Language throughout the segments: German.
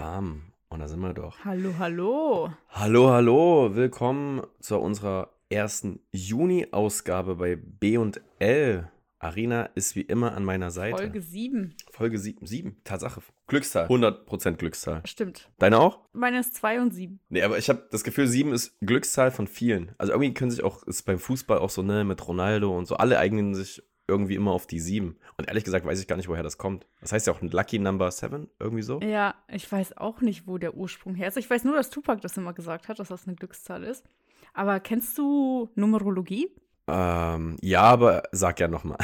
Bam. Und da sind wir doch. Hallo, hallo. Hallo, hallo. Willkommen zu unserer ersten Juni-Ausgabe bei B&L. Arina ist wie immer an meiner Seite. Folge 7. Folge 7. 7. Tatsache. Glückszahl. 100% Glückszahl. Stimmt. Deine auch? Meine ist 2 und 7. Nee, aber ich habe das Gefühl, 7 ist Glückszahl von vielen. Also irgendwie können sich auch, ist beim Fußball auch so, ne, mit Ronaldo und so, alle eignen sich irgendwie immer auf die 7. Und ehrlich gesagt weiß ich gar nicht, woher das kommt. Das heißt ja auch ein Lucky Number 7, irgendwie so. Ja, ich weiß auch nicht, wo der Ursprung her ist. Ich weiß nur, dass Tupac das immer gesagt hat, dass das eine Glückszahl ist. Aber kennst du Numerologie? Ähm, ja, aber sag ja nochmal.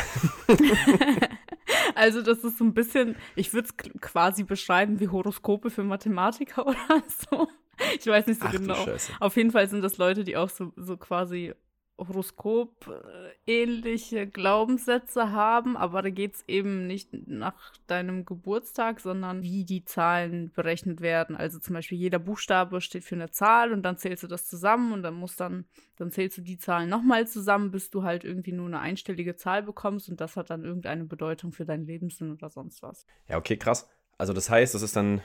also, das ist so ein bisschen, ich würde es quasi beschreiben wie Horoskope für Mathematiker oder so. Ich weiß nicht so Ach, genau. Auf jeden Fall sind das Leute, die auch so, so quasi Horoskop-ähnliche Glaubenssätze haben, aber da geht es eben nicht nach deinem Geburtstag, sondern wie die Zahlen berechnet werden. Also zum Beispiel jeder Buchstabe steht für eine Zahl und dann zählst du das zusammen und dann musst dann, dann zählst du die Zahlen nochmal zusammen, bis du halt irgendwie nur eine einstellige Zahl bekommst und das hat dann irgendeine Bedeutung für deinen Lebenssinn oder sonst was. Ja, okay, krass. Also das heißt, das ist dann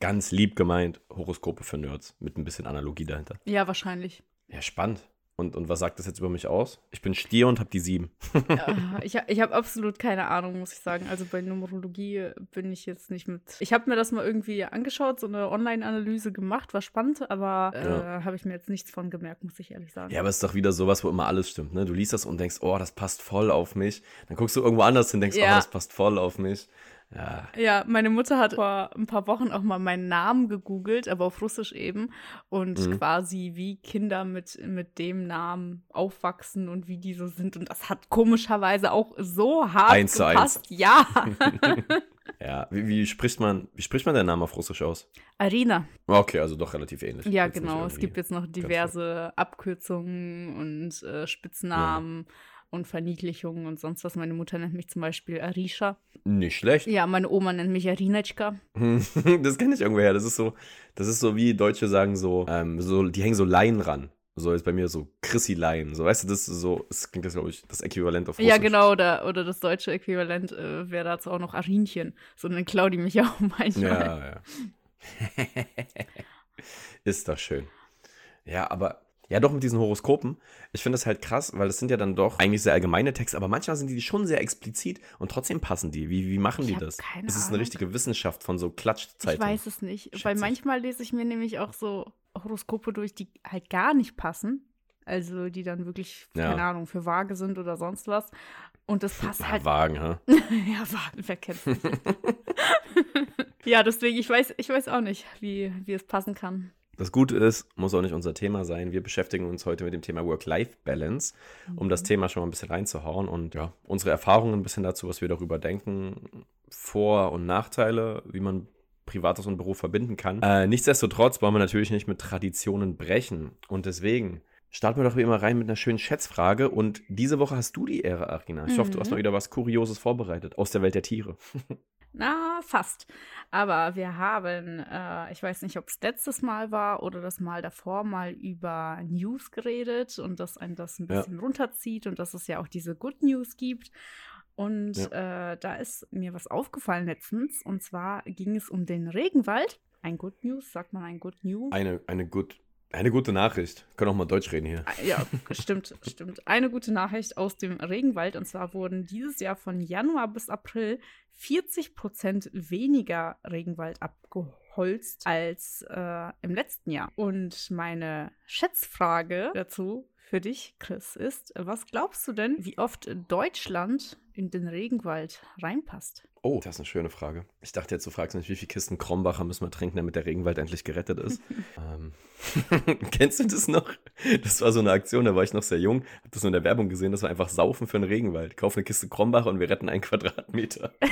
ganz lieb gemeint Horoskope für Nerds mit ein bisschen Analogie dahinter. Ja, wahrscheinlich. Ja, spannend. Und, und was sagt das jetzt über mich aus? Ich bin Stier und habe die 7. Ja, ich ich habe absolut keine Ahnung, muss ich sagen. Also bei Numerologie bin ich jetzt nicht mit. Ich habe mir das mal irgendwie angeschaut, so eine Online-Analyse gemacht, war spannend, aber äh, Ja. habe ich mir jetzt nichts von gemerkt, muss ich ehrlich sagen. Ja, aber es ist doch wieder sowas, wo immer alles stimmt, ne? Du liest das und denkst, oh, das passt voll auf mich. Dann guckst du irgendwo anders hin und denkst, Ja. oh, das passt voll auf mich. Ja, Ja, meine Mutter hat vor ein paar Wochen auch mal meinen Namen gegoogelt, aber auf Russisch eben. Und Mhm. quasi wie Kinder mit, mit dem Namen aufwachsen und wie die so sind. Und das hat komischerweise auch so hart Eins zu eins. gepasst. Ja. ja. Wie, wie spricht man, wie spricht man den Namen auf Russisch aus? Arena. Okay, also doch relativ ähnlich. Ja, Jetzt genau. Es gibt jetzt noch diverse Abkürzungen und äh, Spitznamen und Verniedlichungen und sonst was. Meine Mutter nennt mich zum Beispiel Arisha. Nicht schlecht. Ja, meine Oma nennt mich Arinetschka. das kenne ich irgendwoher. Das ist so, das ist so wie Deutsche sagen so, ähm, so, die hängen so Leinen ran. So ist bei mir so Chrissy Leinen. So, weißt du, das ist so, das klingt das, glaube ich, das Äquivalent auf Russisch. Ja, genau. Oder, oder das deutsche Äquivalent äh, wäre dazu auch noch Arinchen. So dann klaut die mich auch manchmal. Ja, ja. ist das schön. Ja, aber ja, doch mit diesen Horoskopen. Ich finde das halt krass, weil das sind ja dann doch eigentlich sehr allgemeine Texte, aber manchmal sind die schon sehr explizit und trotzdem passen die. Wie, wie machen Ich die das? keine ist es eine Ahnung. richtige Wissenschaft von so Ich Klatschzeitungen? weiß es nicht. Schätze Weil ich. manchmal lese ich mir nämlich auch so Horoskope durch, die halt gar nicht passen. Also die dann wirklich, Ja. keine Ahnung, für vage sind oder sonst was. Und das passt Ah, halt Wagen, ha? ja, Wagen, wer kennt's nicht. ja, deswegen, ich weiß, ich weiß auch nicht, wie, wie es passen kann. Das Gute ist, muss auch nicht unser Thema sein. Wir beschäftigen uns heute mit dem Thema Work-Life-Balance, um das Thema schon mal ein bisschen reinzuhauen und ja, unsere Erfahrungen ein bisschen dazu, was wir darüber denken, Vor- und Nachteile, wie man Privates und Beruf verbinden kann. Äh, nichtsdestotrotz wollen wir natürlich nicht mit Traditionen brechen und deswegen starten wir doch wie immer rein mit einer schönen Schätzfrage und diese Woche hast du die Ehre, Arina. Ich hoffe, du hast Mhm. mal wieder was Kurioses vorbereitet aus der Welt der Tiere. Na, fast. Aber wir haben, äh, ich weiß nicht, ob es letztes Mal war oder das Mal davor, mal über News geredet und dass ein das ein Ja. bisschen runterzieht und dass es ja auch diese Good News gibt. Und äh, da ist mir was aufgefallen letztens. Und zwar ging es um den Regenwald. Ein Good News, sagt man ein Good News? Eine, eine, gut, eine gute Nachricht. Können auch mal Deutsch reden hier. Ja, stimmt, stimmt. Eine gute Nachricht aus dem Regenwald. Und zwar wurden dieses Jahr von Januar bis April 40 Prozent weniger Regenwald abgeholzt als äh, im letzten Jahr. Und meine Schätzfrage dazu für dich, Chris, ist, was glaubst du denn, wie oft Deutschland in den Regenwald reinpasst? Oh, das ist eine schöne Frage. Ich dachte jetzt, du fragst mich, wie viele Kisten Krombacher müssen wir trinken, damit der Regenwald endlich gerettet ist. ähm, kennst du das noch? Das war so eine Aktion, da war ich noch sehr jung, hab das nur in der Werbung gesehen, das war einfach Saufen für den Regenwald. Kauf eine Kiste Krombacher und wir retten einen Quadratmeter.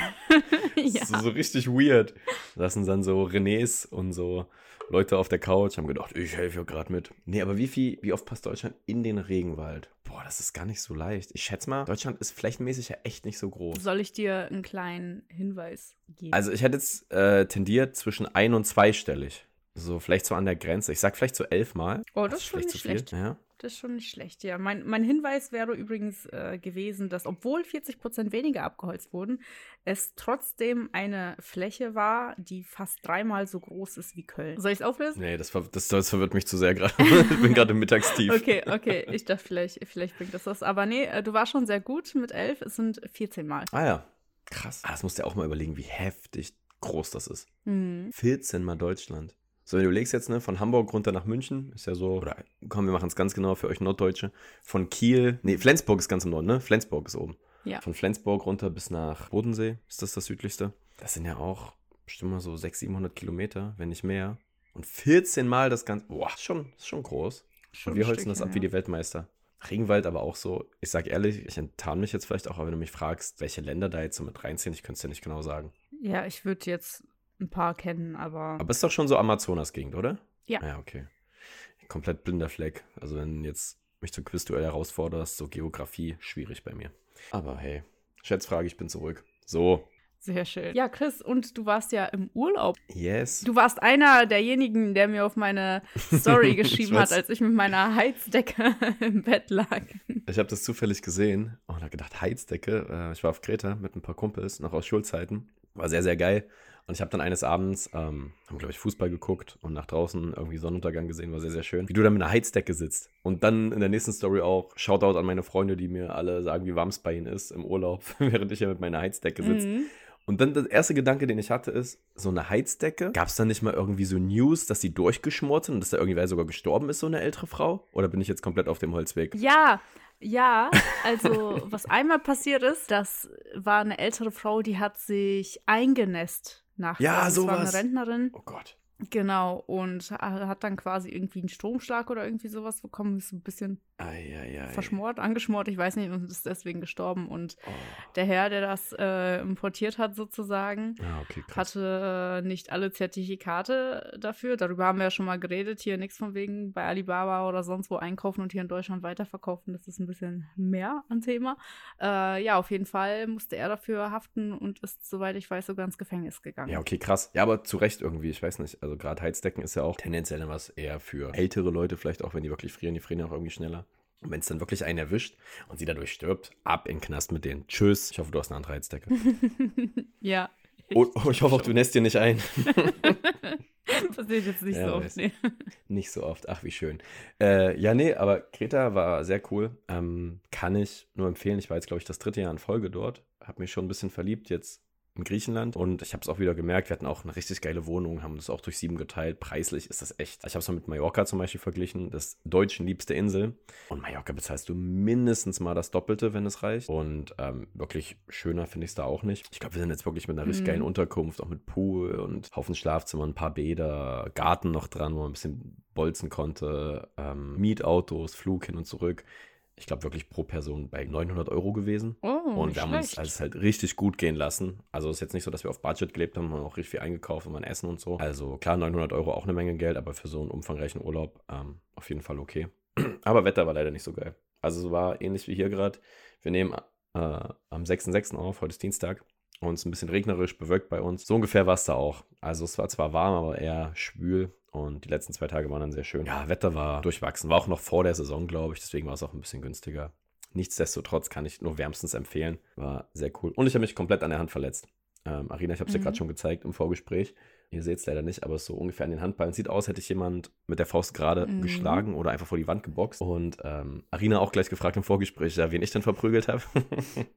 Das ist so, so richtig weird. Da saßen dann so Renés und so Leute auf der Couch, haben gedacht, ich helfe ja gerade mit. Nee, aber wie viel, wie oft passt Deutschland in den Regenwald? Boah, das ist gar nicht so leicht. Ich schätze mal, Deutschland ist flächenmäßig ja echt nicht so groß. Soll ich dir einen kleinen Hinweis geben? Also ich hätte jetzt äh, tendiert zwischen ein- und zweistellig. So, vielleicht so an der Grenze. Ich sag vielleicht so elfmal. oh, das ist schon vielleicht nicht zu viel. schlecht. Ja. Das ist schon nicht schlecht, ja. Mein, mein Hinweis wäre übrigens äh, gewesen, dass obwohl 40 Prozent weniger abgeholzt wurden, es trotzdem eine Fläche war, die fast dreimal so groß ist wie Köln. Soll ich es auflösen? Nee, das, das, das verwirrt mich zu sehr gerade. ich bin gerade im Mittagstief. Okay, okay. Ich dachte, vielleicht, vielleicht bringt das was. Aber nee, äh, du warst schon sehr gut mit elf. Es sind 14 Mal. Ah ja, krass. Ah, das musst du ja auch mal überlegen, wie heftig groß das ist. Mhm. 14 mal Deutschland. So, wenn du legst jetzt, ne, von Hamburg runter nach München, ist ja so, oder komm, wir machen es ganz genau für euch Norddeutsche. Von Kiel, nee, Flensburg ist ganz im Norden, ne? Flensburg ist oben. Ja. Von Flensburg runter bis nach Bodensee ist das das südlichste. Das sind ja auch bestimmt mal so 600, 700 Kilometer, wenn nicht mehr. Und 14 Mal das Ganze, boah, ist schon, ist schon groß. Schon Und wir holzen das ab Stückchen, wie die Weltmeister. Regenwald aber auch so, ich sag ehrlich, ich enttarn mich jetzt vielleicht auch, aber wenn du mich fragst, welche Länder da jetzt so mit reinziehen, ich könnte es dir nicht genau sagen. Ja, ich würde jetzt ein paar kennen, aber. Aber ist doch schon so Amazonas-Gegend, oder? Ja. Ja, okay. Komplett blinder Fleck. Also wenn jetzt mich zum Quizduell herausforderst, so Geografie, schwierig bei mir. Aber hey, Schätzfrage, ich bin zurück. So, Sehr schön. Ja, Chris, und du warst ja im Urlaub. yes. Du warst einer derjenigen, der mir auf meine Story geschrieben hat, als ich mit meiner Heizdecke im Bett lag. Ich habe das zufällig gesehen und habe gedacht, Heizdecke. Äh, ich war auf Kreta mit ein paar Kumpels, noch aus Schulzeiten. War sehr, sehr geil. Und ich habe dann eines Abends, ähm, haben glaube ich Fußball geguckt und nach draußen irgendwie Sonnenuntergang gesehen, war sehr, sehr schön. Wie du da mit einer Heizdecke sitzt. Und dann in der nächsten Story auch Shoutout an meine Freunde, die mir alle sagen, wie warm es bei ihnen ist im Urlaub, während ich ja mit meiner Heizdecke sitze. Mhm. Und dann der erste Gedanke, den ich hatte, ist, so eine Heizdecke. Gab es da nicht mal irgendwie so News, dass die durchgeschmort sind und dass da irgendwer sogar gestorben ist, so eine ältere Frau? Oder bin ich jetzt komplett auf dem Holzweg? Ja, ja, also was einmal passiert ist, das war eine ältere Frau, die hat sich eingenässt nach Ja, das war eine sowas. Rentnerin. Oh Gott. Genau, und ha- hat dann quasi irgendwie einen Stromschlag oder irgendwie sowas bekommen, ist ein bisschen Eieiei. verschmort, angeschmort, ich weiß nicht, und ist deswegen gestorben. Und Oh. der Herr, der das äh, importiert hat, sozusagen, Ah, okay, hatte äh, nicht alle Zertifikate dafür. Darüber haben wir ja schon mal geredet. Hier nichts von wegen bei Alibaba oder sonst wo einkaufen und hier in Deutschland weiterverkaufen. Das ist ein bisschen mehr an Thema. Äh, ja, auf jeden Fall musste er dafür haften und ist, soweit ich weiß, sogar ins Gefängnis gegangen. Ja, okay, krass. Ja, aber zu Recht irgendwie, ich weiß nicht. Also gerade Heizdecken ist ja auch tendenziell dann was eher für ältere Leute, vielleicht auch, wenn die wirklich frieren, die frieren ja auch irgendwie schneller. Und wenn es dann wirklich einen erwischt und sie dadurch stirbt, ab in den Knast mit denen. Tschüss. Ich hoffe, du hast eine andere Heizdecke. ja. oh, oh, ich hoffe auch, du nässt dir nicht ein. Passiert jetzt nicht Ja, so oft. Nee. Nicht so oft. Ach, wie schön. Äh, ja, nee, aber Kreta war sehr cool. Ähm, kann ich nur empfehlen. Ich war jetzt, glaube ich, das dritte Jahr in Folge dort. Hab mich schon ein bisschen verliebt jetzt in Griechenland. Und ich habe es auch wieder gemerkt, wir hatten auch eine richtig geile Wohnung, haben das auch durch sieben geteilt. Preislich ist das echt. Ich habe es mal mit Mallorca zum Beispiel verglichen, das deutschen liebste Insel. Und Mallorca bezahlst du mindestens mal das Doppelte, wenn es reicht. Und ähm, wirklich schöner finde ich es da auch nicht. Ich glaube, wir sind jetzt wirklich mit einer richtig Mhm. geilen Unterkunft, auch mit Pool und Haufen Schlafzimmer, ein paar Bäder, Garten noch dran, wo man ein bisschen bolzen konnte, ähm, Mietautos, Flug hin und zurück. Ich glaube wirklich pro Person bei 900 Euro gewesen. Oh, Und nicht wir haben uns also halt richtig gut gehen lassen. Also es ist jetzt nicht so, dass wir auf Budget gelebt haben, wir haben auch richtig viel eingekauft und mein Essen und so. Also klar, 900 Euro auch eine Menge Geld, aber für so einen umfangreichen Urlaub ähm, auf jeden Fall okay. aber Wetter war leider nicht so geil. Also es war ähnlich wie hier gerade. Wir nehmen äh, am 6.6. auf, heute ist Dienstag. Und es ist ein bisschen regnerisch, bewölkt bei uns. So ungefähr war es da auch. Also es war zwar warm, aber eher schwül. Und die letzten zwei Tage waren dann sehr schön. Ja, Wetter war durchwachsen. War auch noch vor der Saison, glaube ich. Deswegen war es auch ein bisschen günstiger. Nichtsdestotrotz kann ich nur wärmstens empfehlen. War sehr cool. Und ich habe mich komplett an der Hand verletzt. Ähm, Arina, ich habe es dir Mhm. gerade schon gezeigt im Vorgespräch. Ihr seht es leider nicht, aber es ist so ungefähr an den Handballen. Sieht aus, hätte ich jemand mit der Faust gerade Mhm. geschlagen oder einfach vor die Wand geboxt. Und ähm, Arina auch gleich gefragt im Vorgespräch, ja, wen ich denn verprügelt habe.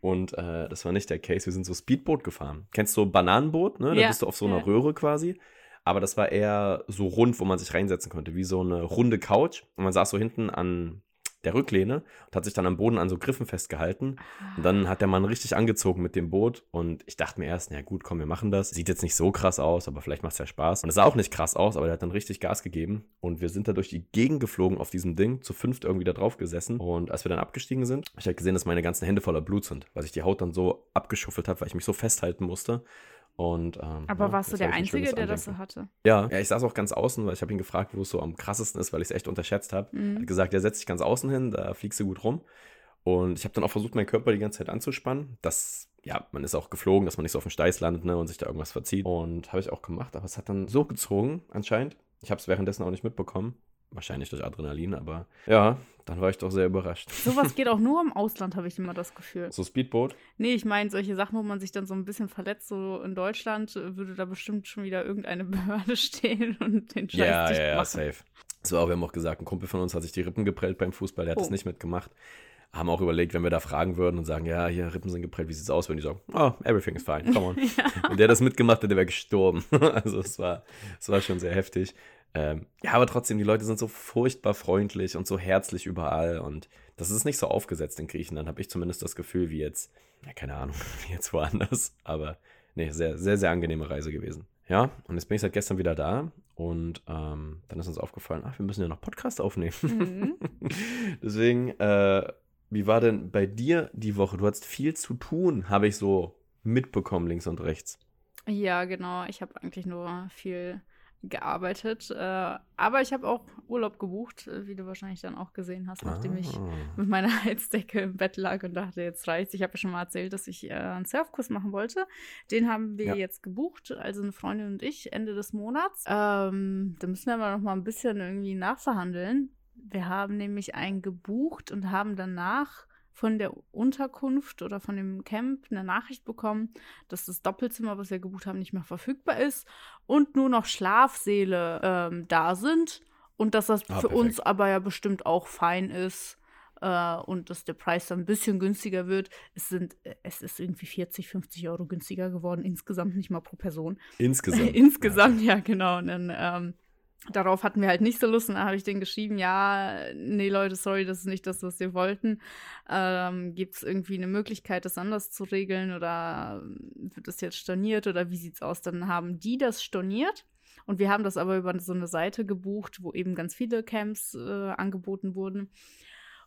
und äh, das war nicht der Case. Wir sind so Speedboot gefahren. Kennst du Bananenboot? Ne? Da Ja, bist du auf so einer ja. Röhre quasi. Aber das war eher so rund, wo man sich reinsetzen konnte, wie so eine runde Couch. Und man saß so hinten an der Rücklehne und hat sich dann am Boden an so Griffen festgehalten. Und dann hat der Mann richtig angezogen mit dem Boot. Und ich dachte mir erst, na gut, komm, wir machen das. Sieht jetzt nicht so krass aus, aber vielleicht macht es ja Spaß. Und es sah auch nicht krass aus, aber der hat dann richtig Gas gegeben. Und wir sind da durch die Gegend geflogen auf diesem Ding, zu fünft irgendwie da drauf gesessen. Und als wir dann abgestiegen sind, habe ich halt gesehen, dass meine ganzen Hände voller Blut sind, weil ich die Haut dann so abgeschuffelt habe, weil ich mich so festhalten musste. Und, ähm, Aber ja, warst du der Einzige, der das so hatte? Ja, ja, ich saß auch ganz außen, weil ich habe ihn gefragt, wo es so am krassesten ist, weil ich es echt unterschätzt habe. Er Mhm. hat gesagt, er setzt sich ganz außen hin, da fliegst du gut rum. Und ich habe dann auch versucht, meinen Körper die ganze Zeit anzuspannen. Das, ja, man ist auch geflogen, dass man nicht so auf den Steiß landet ne, und sich da irgendwas verzieht. Und habe ich auch gemacht, aber es hat dann so gezogen, anscheinend. Ich habe es währenddessen auch nicht mitbekommen. Wahrscheinlich durch Adrenalin, aber ja, dann war ich doch sehr überrascht. Sowas geht auch nur im Ausland, habe ich immer das Gefühl. So Speedboot? Nee, ich meine, solche Sachen, wo man sich dann so ein bisschen verletzt, so in Deutschland, würde da bestimmt schon wieder irgendeine Behörde stehen und den Scheiß Ja, ja, ja, safe. So, wir haben auch gesagt, ein Kumpel von uns hat sich die Rippen geprellt beim Fußball, der hat Oh. das nicht mitgemacht. Haben auch überlegt, wenn wir da fragen würden und sagen, ja, hier Rippen sind geprellt, wie sieht's aus? Wenn die sagen, oh, everything is fine, come on. Und der das mitgemacht hat, der wäre gestorben. also es war, es war schon sehr heftig. Ähm, ja, aber trotzdem, die Leute sind so furchtbar freundlich und so herzlich überall und das ist nicht so aufgesetzt in Griechenland, habe ich zumindest das Gefühl, wie jetzt, ja, keine Ahnung, wie jetzt woanders, aber nee, sehr, sehr, sehr angenehme Reise gewesen. Ja, und jetzt bin ich seit gestern wieder da und ähm, dann ist uns aufgefallen, ach, wir müssen ja noch Podcast aufnehmen. Mhm. Deswegen, äh, wie war denn bei dir die Woche? Du hattest viel zu tun, habe ich so mitbekommen, links und rechts. Ja, genau. Ich habe eigentlich nur viel gearbeitet. Äh, aber ich habe auch Urlaub gebucht, äh, wie du wahrscheinlich dann auch gesehen hast, nachdem ich Ah. mit meiner Heizdecke im Bett lag und dachte, jetzt reicht's. Ich habe ja schon mal erzählt, dass ich äh, einen Surfkurs machen wollte. Den haben wir Ja. jetzt gebucht, also eine Freundin und ich, Ende des Monats. Ähm, da müssen wir aber noch mal ein bisschen irgendwie nachverhandeln. Wir haben nämlich einen gebucht und haben danach von der Unterkunft oder von dem Camp eine Nachricht bekommen, dass das Doppelzimmer, was wir gebucht haben, nicht mehr verfügbar ist und nur noch Schlafsäle ähm, da sind und dass das Ah, für uns perfekt. aber ja bestimmt auch fein ist äh, und dass der Preis dann ein bisschen günstiger wird. Es sind, äh, es ist irgendwie 40, 50 Euro günstiger geworden, insgesamt nicht mal pro Person. Insgesamt. Insgesamt, ja, genau. Und dann, ähm, darauf hatten wir halt nicht so Lust. Und dann habe ich denen geschrieben, ja, nee, Leute, sorry, das ist nicht das, was wir wollten. Ähm, Gibt es irgendwie eine Möglichkeit, das anders zu regeln oder wird das jetzt storniert oder wie sieht's aus? Dann haben die das storniert. Und wir haben das aber über so eine Seite gebucht, wo eben ganz viele Camps äh, angeboten wurden.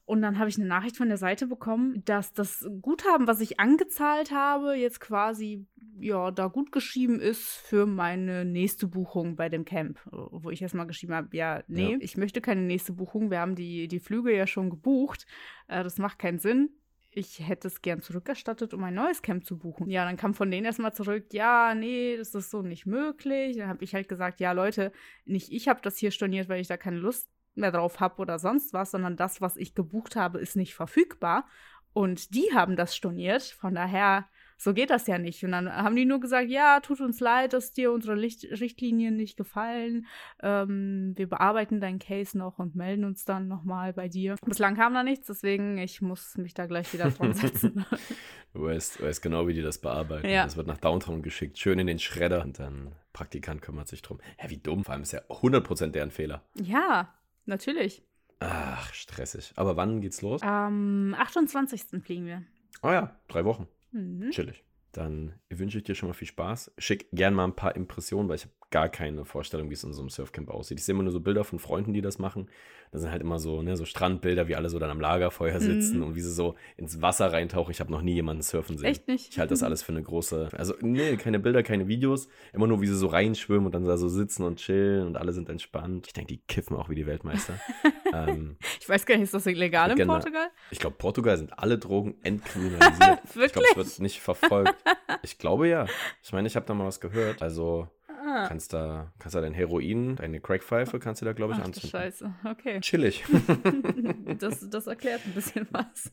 Und dann habe ich eine Nachricht von der Seite bekommen, dass das Guthaben, was ich angezahlt habe, jetzt quasi ja da gut geschrieben ist für meine nächste Buchung bei dem Camp. Wo ich erstmal geschrieben habe, ja, nee, Ja. ich möchte keine nächste Buchung. Wir haben die, die Flüge ja schon gebucht. Äh, das macht keinen Sinn. Ich hätte es gern zurückerstattet, um ein neues Camp zu buchen. Ja, dann kam von denen erstmal zurück, ja, nee, das ist so nicht möglich. Dann habe ich halt gesagt, ja, Leute, nicht ich habe das hier storniert, weil ich da keine Lust mehr drauf habe oder sonst was, sondern das, was ich gebucht habe, ist nicht verfügbar. Und die haben das storniert. Von daher, so geht das ja nicht. Und dann haben die nur gesagt, ja, tut uns leid, dass dir unsere Licht Richtlinien nicht gefallen. Ähm, wir bearbeiten deinen Case noch und melden uns dann nochmal bei dir. Bislang kam da nichts, deswegen ich muss mich da gleich wieder dran setzen. Du weißt, du weißt genau, wie die das bearbeiten. Ja. Das wird nach Downtown geschickt, schön in den Schredder und dann Praktikant kümmert sich drum. Hä, wie dumm, vor allem ist ja 100% deren Fehler. ja, natürlich. Ach, stressig. Aber wann geht's los? Am 28. fliegen wir. Oh ja, drei Wochen. Mhm. Chillig. Dann wünsche ich dir schon mal viel Spaß. Schick gern mal ein paar Impressionen, weil ich habe gar keine Vorstellung, wie es in so einem Surfcamp aussieht. Ich sehe immer nur so Bilder von Freunden, die das machen. Da sind halt immer so, ne, so Strandbilder, wie alle so dann am Lagerfeuer sitzen Mhm. und wie sie so ins Wasser reintauchen. Ich habe noch nie jemanden surfen sehen. Echt nicht? Ich halte das alles für eine große. Also, nee, keine Bilder, keine Videos. Immer nur, wie sie so reinschwimmen und dann da so sitzen und chillen und alle sind entspannt. Ich denke, die kiffen auch wie die Weltmeister. ähm, Ich weiß gar nicht, ist das illegal in Genau. Portugal? ich glaube, Portugal sind alle Drogen entkriminalisiert. Ich glaube, Wirklich? es wird nicht verfolgt. Ich glaube ja. Ich meine, ich habe da mal was gehört. Also Ah. kannst da, kannst da dein Heroin, deine Crackpfeife, kannst du da, glaube ich, Ach anzünden. Scheiße, okay. Chillig. Das, das erklärt ein bisschen was.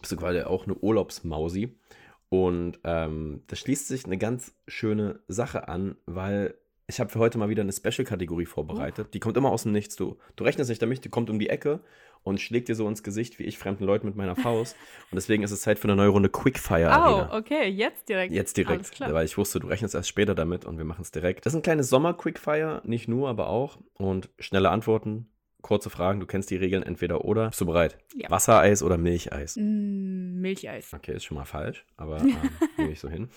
Bist du quasi auch eine Urlaubsmausi. Und ähm, da schließt sich eine ganz schöne Sache an, weil ich habe für heute mal wieder eine Special-Kategorie vorbereitet. Die kommt immer aus dem Nichts. Du, du rechnest nicht damit, die kommt um die Ecke und schlägt dir so ins Gesicht wie ich fremden Leuten mit meiner Faust. und deswegen ist es Zeit für eine neue Runde Quickfire Arena. Oh, okay, jetzt direkt. Jetzt direkt, klar. weil ich wusste, du rechnest erst später damit und wir machen es direkt. Das ist ein kleines Sommer-Quickfire, nicht nur, aber auch. Und schnelle Antworten, kurze Fragen, du kennst die Regeln entweder oder. Bist du bereit? Ja. Wassereis oder Milcheis? Mm, Milcheis. Okay, ist schon mal falsch, aber ähm, nehme ich so hin.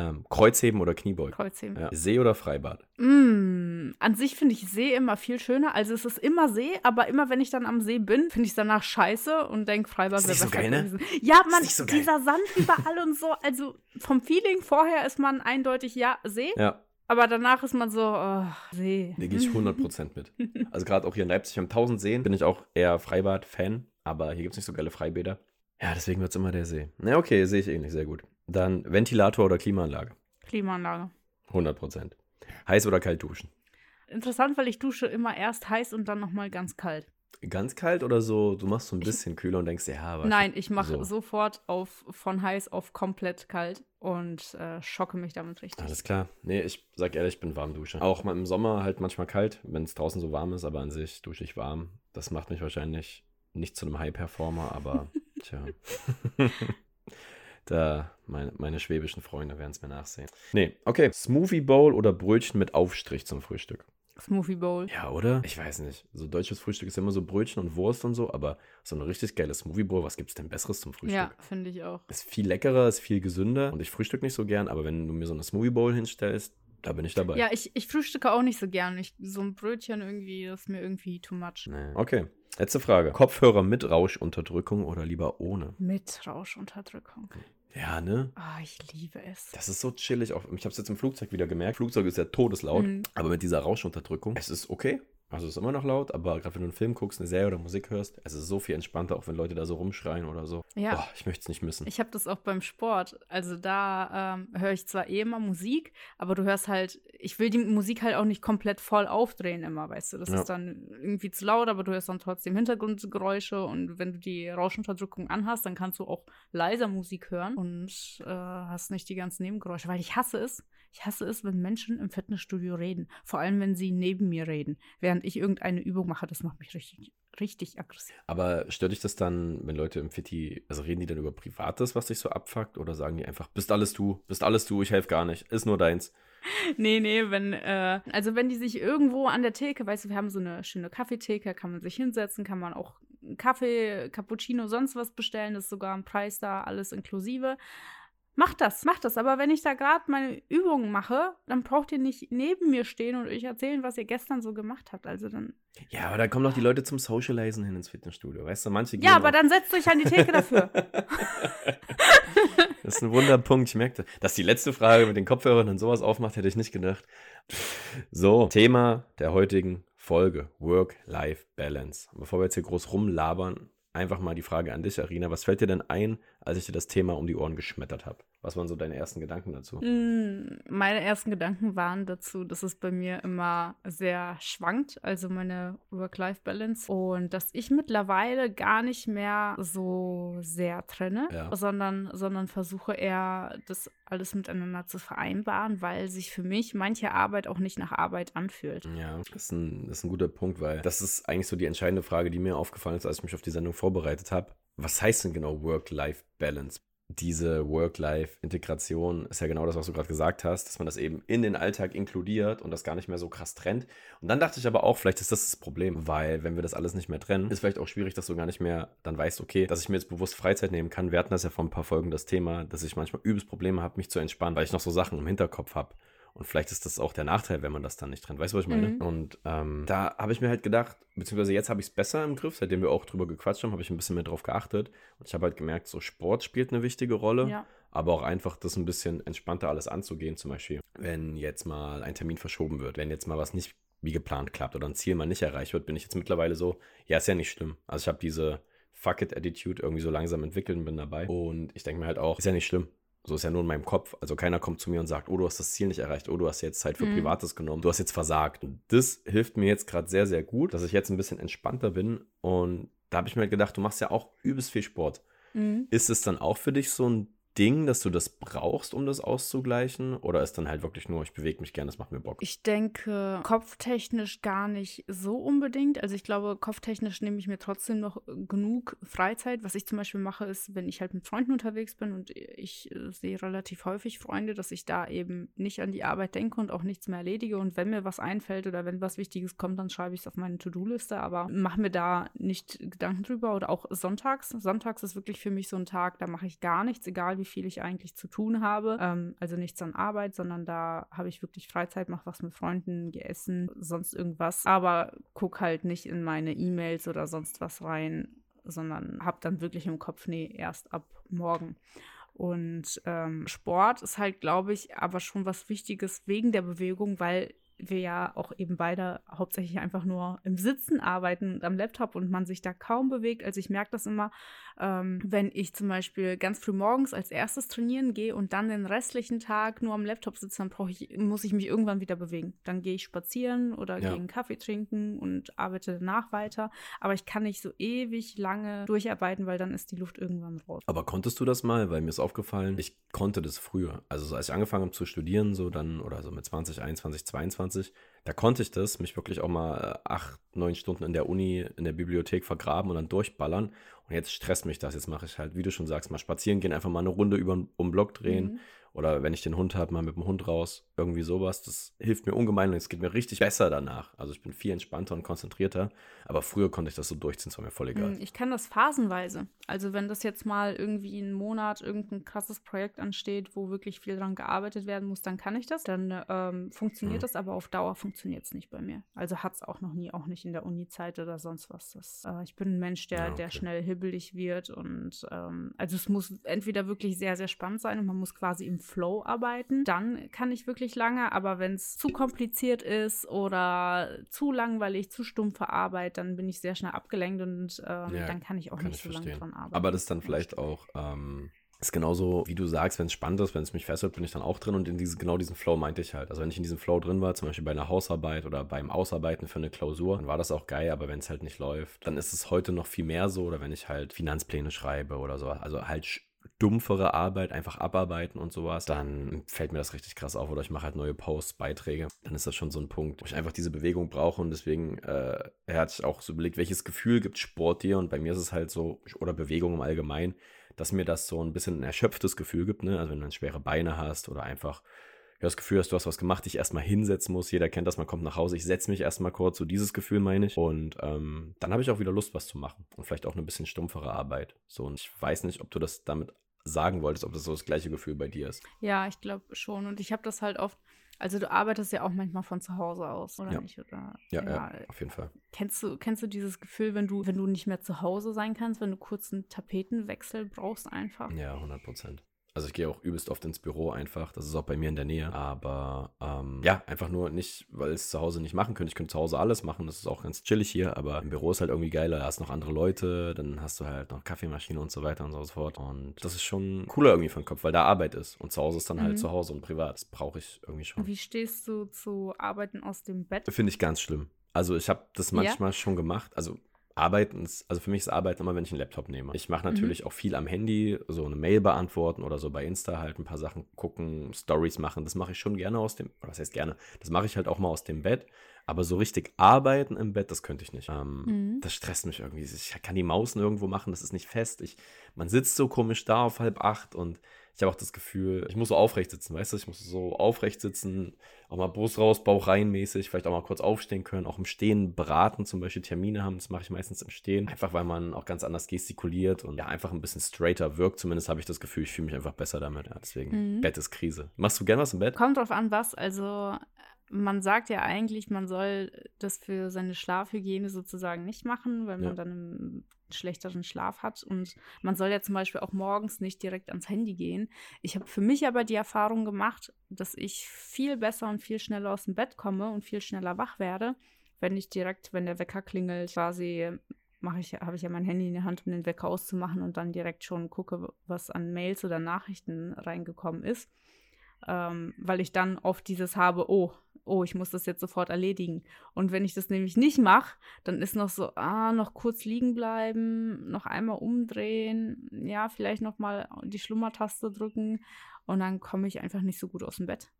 Ähm, Kreuzheben oder Kniebeugen? Kreuzheben. Ja. See oder Freibad? Mm, an sich finde ich See immer viel schöner. Also es ist immer See, aber immer wenn ich dann am See bin, finde ich es danach scheiße und denke, Freibad Ist wäre nicht so besser geil, ne? Ja, man, so dieser Sand überall und so. Also vom Feeling vorher ist man eindeutig ja See, Ja, aber danach ist man so, oh, See. da gehe ich 100% mit. Also gerade auch hier in Leipzig am 1000 Seen bin ich auch eher Freibad-Fan, aber hier gibt es nicht so geile Freibäder. Ja, deswegen wird es immer der See. Na okay, sehe ich ähnlich, sehr gut. Dann Ventilator oder Klimaanlage? Klimaanlage. 100%. Heiß oder kalt duschen? interessant, weil ich dusche immer erst heiß und dann nochmal ganz kalt. Ganz kalt oder so, du machst so ein bisschen kühler und denkst, ja, aber. Nein, ich mache so. sofort auf von heiß auf komplett kalt und äh, schocke mich damit richtig. Alles klar. Nee, ich sag ehrlich, ich bin Warmduscher. Auch mal im Sommer halt manchmal kalt, wenn es draußen so warm ist, aber an sich dusche ich warm. Das macht mich wahrscheinlich nicht zu einem High-Performer, aber tja. da, meine, meine schwäbischen Freunde werden es mir nachsehen. Nee, okay. Smoothie Bowl oder Brötchen mit Aufstrich zum Frühstück? Smoothie Bowl. Ja, oder? Ich weiß nicht. So deutsches Frühstück ist immer so Brötchen und Wurst und so, aber so eine richtig geile Smoothie Bowl, was gibt es denn Besseres zum Frühstück? Ja, finde ich auch. Ist viel leckerer, ist viel gesünder und ich frühstück nicht so gern, aber wenn du mir so eine Smoothie Bowl hinstellst, da bin ich dabei. Ja, ich, ich frühstücke auch nicht so gern. Ich, so ein Brötchen irgendwie, das ist mir irgendwie too much. Nee. Okay. Letzte Frage. Kopfhörer mit Rauschunterdrückung oder lieber ohne? Mit Rauschunterdrückung. Ja, ne? Ah, oh, ich liebe es. Das ist so chillig. Auch, ich habe es jetzt im Flugzeug wieder gemerkt. Flugzeug ist ja todeslaut, mhm. aber mit dieser Rauschunterdrückung, es ist okay. Also es ist immer noch laut, aber gerade wenn du einen Film guckst, eine Serie oder Musik hörst, es ist so viel entspannter, auch wenn Leute da so rumschreien oder so. Ja. Oh, ich möchte es nicht missen. Ich habe das auch beim Sport. Also da ähm, höre ich zwar eh immer Musik, aber du hörst halt, ich will die Musik halt auch nicht komplett voll aufdrehen immer, weißt du. Das ja. ist dann irgendwie zu laut, aber du hörst dann trotzdem Hintergrundgeräusche und wenn du die Rauschunterdrückung anhast, dann kannst du auch leiser Musik hören und äh, hast nicht die ganzen Nebengeräusche, weil ich hasse es. Ich hasse es, wenn Menschen im Fitnessstudio reden. Vor allem, wenn sie neben mir reden. Während ich irgendeine Übung mache, das macht mich richtig, richtig aggressiv. Aber stört dich das dann, wenn Leute im Fitti, also reden die dann über Privates, was dich so abfuckt? Oder sagen die einfach, bist alles du, bist alles du, ich helfe gar nicht, ist nur deins? nee, nee, wenn, äh, also wenn die sich irgendwo an der Theke, weißt du, wir haben so eine schöne Kaffeetheke, kann man sich hinsetzen, kann man auch Kaffee, Cappuccino, sonst was bestellen, ist sogar ein Preis da, alles inklusive. Mach das, mach das. Aber wenn ich da gerade meine Übungen mache, dann braucht ihr nicht neben mir stehen und euch erzählen, was ihr gestern so gemacht habt. Also dann. Ja, aber da kommen doch die Leute zum Socializen hin ins Fitnessstudio. Weißt du, manche gehen. Ja, aber auch. dann setzt euch an die Theke dafür. das ist ein Wunderpunkt. Ich merkte, dass die letzte Frage mit den Kopfhörern und sowas aufmacht, hätte ich nicht gedacht. So, Thema der heutigen Folge: Work-Life-Balance. Bevor wir jetzt hier groß rumlabern, einfach mal die Frage an dich, Arina. Was fällt dir denn ein, als ich dir das Thema um die Ohren geschmettert habe? Was waren so deine ersten Gedanken dazu? Mm, meine ersten Gedanken waren dazu, dass es bei mir immer sehr schwankt, also meine Work-Life-Balance. Und dass ich mittlerweile gar nicht mehr so sehr trenne, ja. sondern, sondern versuche eher, das alles miteinander zu vereinbaren, weil sich für mich manche Arbeit auch nicht nach Arbeit anfühlt. Ja, das ist ein, das ist ein guter Punkt, weil das ist eigentlich so die entscheidende Frage, die mir aufgefallen ist, als ich mich auf die Sendung vorbereitet habe. Was heißt denn genau Work-Life-Balance? diese Work-Life-Integration ist ja genau das, was du gerade gesagt hast, dass man das eben in den Alltag inkludiert und das gar nicht mehr so krass trennt. Und dann dachte ich aber auch, vielleicht ist das das Problem, weil wenn wir das alles nicht mehr trennen, ist vielleicht auch schwierig, dass du gar nicht mehr dann weißt, okay, dass ich mir jetzt bewusst Freizeit nehmen kann. Wir hatten das ja vor ein paar Folgen das Thema, dass ich manchmal übelst Probleme habe, mich zu entspannen, weil ich noch so Sachen im Hinterkopf habe. Und vielleicht ist das auch der Nachteil, wenn man das dann nicht trennt. Weißt du, was ich meine? Mhm. Und ähm, da habe ich mir halt gedacht, beziehungsweise jetzt habe ich es besser im Griff, seitdem wir auch drüber gequatscht haben, habe ich ein bisschen mehr drauf geachtet. Und ich habe halt gemerkt, so Sport spielt eine wichtige Rolle. Ja. Aber auch einfach das ein bisschen entspannter alles anzugehen. Zum Beispiel, wenn jetzt mal ein Termin verschoben wird, wenn jetzt mal was nicht wie geplant klappt oder ein Ziel mal nicht erreicht wird, bin ich jetzt mittlerweile so, ja, ist ja nicht schlimm. Also ich habe diese Fuck it Attitude irgendwie so langsam entwickelt und bin dabei. Und ich denke mir halt auch, ist ja nicht schlimm. So ist ja nur in meinem Kopf. Also keiner kommt zu mir und sagt, oh, du hast das Ziel nicht erreicht, oh, du hast jetzt Zeit für mhm. Privates genommen, du hast jetzt versagt. Und das hilft mir jetzt gerade sehr, sehr gut, dass ich jetzt ein bisschen entspannter bin. Und da habe ich mir gedacht, du machst ja auch übelst viel Sport. Mhm. Ist es dann auch für dich so ein Ding, dass du das brauchst, um das auszugleichen? Oder ist dann halt wirklich nur, ich bewege mich gerne, das macht mir Bock? Ich denke, kopftechnisch gar nicht so unbedingt. Also ich glaube, kopftechnisch nehme ich mir trotzdem noch genug Freizeit. Was ich zum Beispiel mache, ist, wenn ich halt mit Freunden unterwegs bin und ich äh, sehe relativ häufig Freunde, dass ich da eben nicht an die Arbeit denke und auch nichts mehr erledige. Und wenn mir was einfällt oder wenn was Wichtiges kommt, dann schreibe ich es auf meine To-Do-Liste. Aber mache mir da nicht Gedanken drüber. Oder auch sonntags. Sonntags ist wirklich für mich so ein Tag, da mache ich gar nichts, egal wie viel ich eigentlich zu tun habe. Ähm, also nichts an Arbeit, sondern da habe ich wirklich Freizeit, mache was mit Freunden, gehe essen, sonst irgendwas. Aber guck halt nicht in meine E-Mails oder sonst was rein, sondern habe dann wirklich im Kopf, nee, erst ab morgen. Und ähm, Sport ist halt, glaube ich, aber schon was Wichtiges wegen der Bewegung, weil wir ja auch eben beide hauptsächlich einfach nur im Sitzen arbeiten am Laptop und man sich da kaum bewegt. Also ich merke das immer, ähm, wenn ich zum Beispiel ganz früh morgens als erstes trainieren gehe und dann den restlichen Tag nur am Laptop sitze, dann ich, muss ich mich irgendwann wieder bewegen. Dann gehe ich spazieren oder ja. gehe einen Kaffee trinken und arbeite danach weiter. Aber ich kann nicht so ewig lange durcharbeiten, weil dann ist die Luft irgendwann raus. Aber konntest du das mal? Weil mir ist aufgefallen, ich konnte das früher. Also so als ich angefangen habe zu studieren, so dann oder so mit 20, 21, 22, da konnte ich das, mich wirklich auch mal äh, acht, neun Stunden in der Uni, in der Bibliothek vergraben und dann durchballern. Und jetzt stresst mich das. Jetzt mache ich halt, wie du schon sagst, mal spazieren gehen, einfach mal eine Runde über um den Block drehen. Mhm. Oder wenn ich den Hund habe, mal mit dem Hund raus. Irgendwie sowas. Das hilft mir ungemein und es geht mir richtig besser danach. Also ich bin viel entspannter und konzentrierter. Aber früher konnte ich das so durchziehen, es war mir voll egal. Hm, ich kann das phasenweise. Also wenn das jetzt mal irgendwie einen Monat irgendein krasses Projekt ansteht, wo wirklich viel dran gearbeitet werden muss, dann kann ich das. Dann ähm, funktioniert mhm. das, aber auf Dauer funktioniert es nicht bei mir. Also hat es auch noch nie, auch nicht in der Uni-Zeit oder sonst was. Das, äh, ich bin ein Mensch, der, ja, okay. der schnell hibbelig wird und ähm, also es muss entweder wirklich sehr, sehr spannend sein und man muss quasi im Flow arbeiten. Dann kann ich wirklich lange, aber wenn es zu kompliziert ist oder zu langweilig, zu stumpfe Arbeit, dann bin ich sehr schnell abgelenkt und ähm, ja, dann kann ich auch kann nicht ich so lange dran arbeiten. Aber das ist dann vielleicht auch ähm, ist genauso, wie du sagst, wenn es spannend ist, wenn es mich fesselt, bin ich dann auch drin und in diese, genau diesen Flow meinte ich halt. Also wenn ich in diesem Flow drin war, zum Beispiel bei einer Hausarbeit oder beim Ausarbeiten für eine Klausur, dann war das auch geil, aber wenn es halt nicht läuft, dann ist es heute noch viel mehr so oder wenn ich halt Finanzpläne schreibe oder so. Also halt dumpfere Arbeit einfach abarbeiten und sowas, dann fällt mir das richtig krass auf. Oder ich mache halt neue Posts, Beiträge. Dann ist das schon so ein Punkt, wo ich einfach diese Bewegung brauche. Und deswegen äh, er hat sich auch so überlegt, welches Gefühl gibt Sport dir? Und bei mir ist es halt so, oder Bewegung im Allgemeinen, dass mir das so ein bisschen ein erschöpftes Gefühl gibt. Ne? Also wenn du dann schwere Beine hast oder einfach ja, das Gefühl hast, du hast was gemacht, dich erstmal hinsetzen muss. Jeder kennt das, man kommt nach Hause, ich setze mich erstmal kurz, so dieses Gefühl meine ich. Und ähm, dann habe ich auch wieder Lust, was zu machen. Und vielleicht auch eine bisschen stumpfere Arbeit. So, und ich weiß nicht, ob du das damit sagen wolltest, ob das so das gleiche Gefühl bei dir ist. Ja, ich glaube schon. Und ich habe das halt oft, also du arbeitest ja auch manchmal von zu Hause aus, oder ja. nicht? Oder, ja, ja, ja, auf jeden Fall. Kennst du, kennst du dieses Gefühl, wenn du, wenn du nicht mehr zu Hause sein kannst, wenn du kurz einen Tapetenwechsel brauchst einfach? Ja, 100 Prozent. Also ich gehe auch übelst oft ins Büro einfach. Das ist auch bei mir in der Nähe. Aber ähm, ja, einfach nur nicht, weil es zu Hause nicht machen könnte. Ich könnte zu Hause alles machen. Das ist auch ganz chillig hier. Aber im Büro ist halt irgendwie geiler. Da hast noch andere Leute. Dann hast du halt noch Kaffeemaschine und so weiter und so fort. Und das ist schon cooler irgendwie für den Kopf, weil da Arbeit ist. Und zu Hause ist dann halt mhm. halt zu Hause und privat. Das brauche ich irgendwie schon. Wie stehst du zu Arbeiten aus dem Bett? Finde ich ganz schlimm. Also ich habe das manchmal ja? schon gemacht. Also Arbeiten ist, also für mich ist Arbeiten immer, wenn ich einen Laptop nehme. Ich mache natürlich mhm. auch viel am Handy, so eine Mail beantworten oder so bei Insta halt ein paar Sachen gucken, Stories machen. Das mache ich schon gerne aus dem, oder was heißt gerne, das mache ich halt auch mal aus dem Bett. Aber so richtig arbeiten im Bett, das könnte ich nicht. Ähm, mhm. Das stresst mich irgendwie. Ich kann die Maus nirgendwo machen, das ist nicht fest. Ich, man sitzt so komisch da auf halb acht und ich habe auch das Gefühl, ich muss so aufrecht sitzen, weißt du? Ich muss so aufrecht sitzen, auch mal Brust raus, Bauch rein mäßig, vielleicht auch mal kurz aufstehen können, auch im Stehen beraten, zum Beispiel Termine haben, das mache ich meistens im Stehen. Einfach weil man auch ganz anders gestikuliert und ja, einfach ein bisschen straighter wirkt. Zumindest habe ich das Gefühl, ich fühle mich einfach besser damit. Ja, deswegen, mhm. Bett ist Krise. Machst du gern was im Bett? Kommt drauf an, was. Also man sagt ja eigentlich, man soll das für seine Schlafhygiene sozusagen nicht machen, weil man ja. dann einen schlechteren Schlaf hat. Und man soll ja zum Beispiel auch morgens nicht direkt ans Handy gehen. Ich habe für mich aber die Erfahrung gemacht, dass ich viel besser und viel schneller aus dem Bett komme und viel schneller wach werde, wenn ich direkt, wenn der Wecker klingelt, quasi mache ich, habe ich ja mein Handy in der Hand, um den Wecker auszumachen und dann direkt schon gucke, was an Mails oder Nachrichten reingekommen ist. Ähm, weil ich dann oft dieses habe, oh, oh, ich muss das jetzt sofort erledigen. Und wenn ich das nämlich nicht mache, dann ist noch so, ah, noch kurz liegen bleiben, noch einmal umdrehen, ja, vielleicht noch mal die Schlummertaste drücken und dann komme ich einfach nicht so gut aus dem Bett.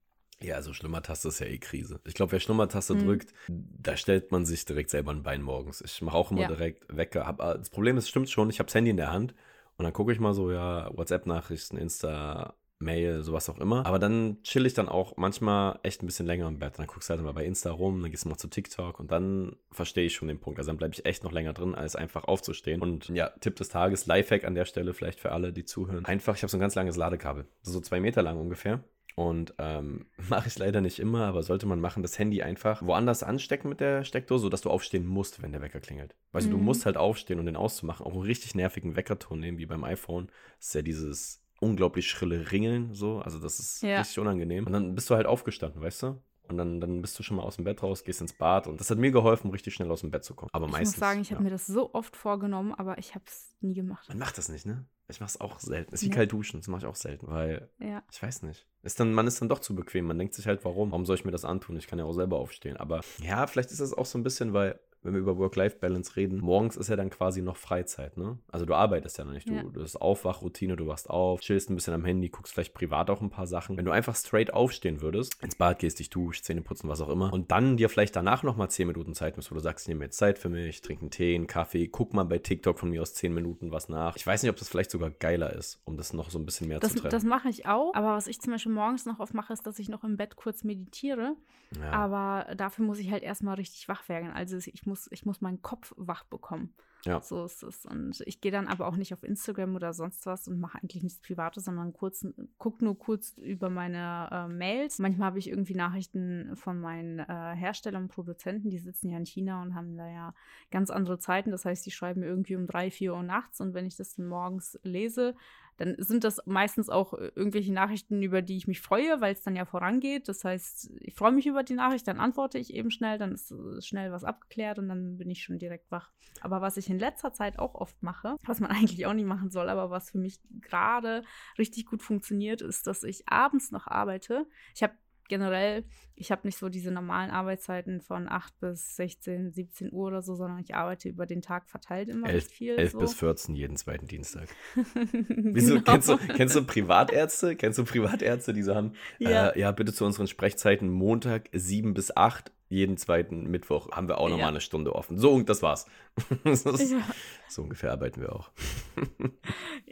Ja, also Schlummertaste ist ja eh Krise. Ich glaube, wer Schlummertaste mhm. drückt, da stellt man sich direkt selber ein Bein morgens. Ich mache auch immer ja. direkt Wecker. Ah, das Problem ist, stimmt schon, ich habe das Handy in der Hand und dann gucke ich mal so, ja, WhatsApp-Nachrichten, Insta, Mail, sowas auch immer. Aber dann chill ich dann auch manchmal echt ein bisschen länger im Bett. Dann guckst du halt mal bei Insta rum, dann gehst du mal zu TikTok und dann verstehe ich schon den Punkt. Also dann bleibe ich echt noch länger drin, als einfach aufzustehen. Und ja, Tipp des Tages, Lifehack an der Stelle vielleicht für alle, die zuhören. Einfach, ich habe so ein ganz langes Ladekabel, so zwei Meter lang ungefähr. Und ähm, mache ich leider nicht immer, aber sollte man machen, das Handy einfach woanders anstecken mit der Steckdose, sodass du aufstehen musst, wenn der Wecker klingelt. Also mhm. du musst halt aufstehen, um den auszumachen. Auch einen richtig nervigen Weckerton nehmen, wie beim iPhone. Das ist ja dieses unglaublich schrille Ringeln, so. Also das ist ja. richtig unangenehm. Und dann bist du halt aufgestanden, weißt du? und dann, dann bist du schon mal aus dem Bett raus, gehst ins Bad und das hat mir geholfen, richtig schnell aus dem Bett zu kommen. Aber ich meistens. muss sagen, ich ja. habe mir das so oft vorgenommen, aber ich habe es nie gemacht. Man macht das nicht, ne? Ich mache es auch selten. Ist wie Nee. kalt duschen, das mache ich auch selten, weil Ja. ich weiß nicht. Ist dann, man ist dann doch zu bequem. Man denkt sich halt, warum? Warum soll ich mir das antun? Ich kann ja auch selber aufstehen. Aber ja, vielleicht ist das auch so ein bisschen, weil, wenn wir über Work-Life-Balance reden, morgens ist ja dann quasi noch Freizeit, ne? Also du arbeitest ja noch nicht. Du, Ja. du hast Aufwachroutine, du wachst auf, chillst ein bisschen am Handy, guckst vielleicht privat auch ein paar Sachen. Wenn du einfach straight aufstehen würdest, ins Bad gehst, dich duschst, Zähne putzen, was auch immer, und dann dir vielleicht danach nochmal 10 Minuten Zeit nimmst, wo du sagst, ich nehme jetzt Zeit für mich, trinke einen Tee, einen Kaffee, guck mal bei TikTok von mir aus 10 Minuten was nach. Ich weiß nicht, ob das vielleicht sogar geiler ist, um das noch so ein bisschen mehr Das, zu trennen. das mache ich auch. Aber was ich zum Beispiel morgens noch oft mache, ist, dass ich noch im Bett kurz meditiere. ja. Aber dafür muss ich halt erstmal richtig wach werden. Also ich muss, ich muss meinen Kopf wach bekommen. Ja. So ist es. Und ich gehe dann aber auch nicht auf Instagram oder sonst was und mache eigentlich nichts Privates, sondern kurz, guck nur kurz über meine äh, Mails. Manchmal habe ich irgendwie Nachrichten von meinen äh, Herstellern und Produzenten, die sitzen ja in China und haben da ja ganz andere Zeiten. Das heißt, die schreiben irgendwie um drei, vier Uhr nachts und wenn ich das dann morgens lese, dann sind das meistens auch äh, irgendwelche Nachrichten, über die ich mich freue, weil es dann ja vorangeht. Das heißt, ich freue mich über die Nachricht, dann antworte ich eben schnell, dann ist äh, schnell was abgeklärt und dann bin ich schon direkt wach. Aber was ich in letzter Zeit auch oft mache, was man eigentlich auch nicht machen soll, aber was für mich gerade richtig gut funktioniert, ist, dass ich abends noch arbeite. Ich habe generell, ich habe nicht so diese normalen Arbeitszeiten von 8 bis 16, 17 Uhr oder so, sondern ich arbeite über den Tag verteilt immer 11, recht viel. 11 so. bis 14 jeden zweiten Dienstag. Wieso? Genau. Kennst, du, kennst du Privatärzte? Kennst du Privatärzte, die so haben, Ja. ja. Äh, ja, bitte zu unseren Sprechzeiten Montag 7 bis 8, jeden zweiten Mittwoch haben wir auch nochmal Ja. eine Stunde offen. So, und das war's. das ist, Ja. So ungefähr arbeiten wir auch.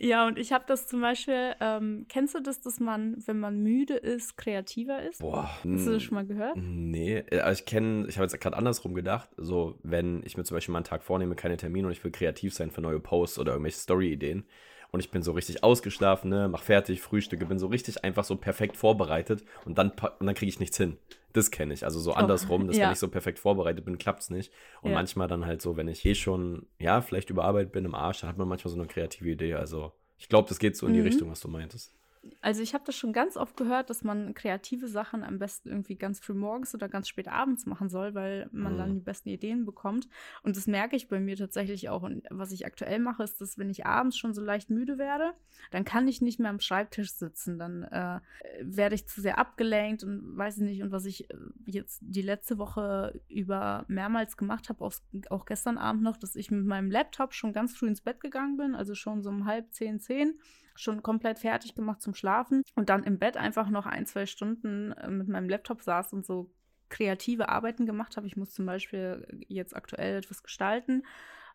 Ja, und ich habe das zum Beispiel, ähm, kennst du das, dass man, wenn man müde ist, kreativer ist? Boah. Hast du das schon mal gehört? Nee, äh, also ich kenne, ich habe jetzt gerade andersrum gedacht, so wenn ich mir zum Beispiel mal einen Tag vornehme, keine Termine und ich will kreativ sein für neue Posts oder irgendwelche Story-Ideen und ich bin so richtig ausgeschlafen, ne, mach fertig, frühstücke, bin so richtig einfach so perfekt vorbereitet und dann, und dann kriege ich nichts hin. Das kenne ich, also so andersrum, dass ja. wenn ich so perfekt vorbereitet bin, klappt es nicht. Und Ja. manchmal dann halt so, wenn ich eh schon, ja, vielleicht überarbeitet bin im Arsch, dann hat man manchmal so eine kreative Idee. Also ich glaube, das geht so in die Mhm. Richtung, was du meintest. Also ich habe das schon ganz oft gehört, dass man kreative Sachen am besten irgendwie ganz früh morgens oder ganz spät abends machen soll, weil man Mhm. dann die besten Ideen bekommt. Und das merke ich bei mir tatsächlich auch. Und was ich aktuell mache, ist, dass wenn ich abends schon so leicht müde werde, dann kann ich nicht mehr am Schreibtisch sitzen. Dann äh, werde ich zu sehr abgelenkt und weiß ich nicht. Und was ich äh, jetzt die letzte Woche über mehrmals gemacht habe, auch, auch gestern Abend noch, dass ich mit meinem Laptop schon ganz früh ins Bett gegangen bin, also schon so um halb zehn, zehn schon komplett fertig gemacht zum Schlafen und dann im Bett einfach noch ein, zwei Stunden äh, mit meinem Laptop saß und so kreative Arbeiten gemacht habe. Ich muss zum Beispiel jetzt aktuell etwas gestalten.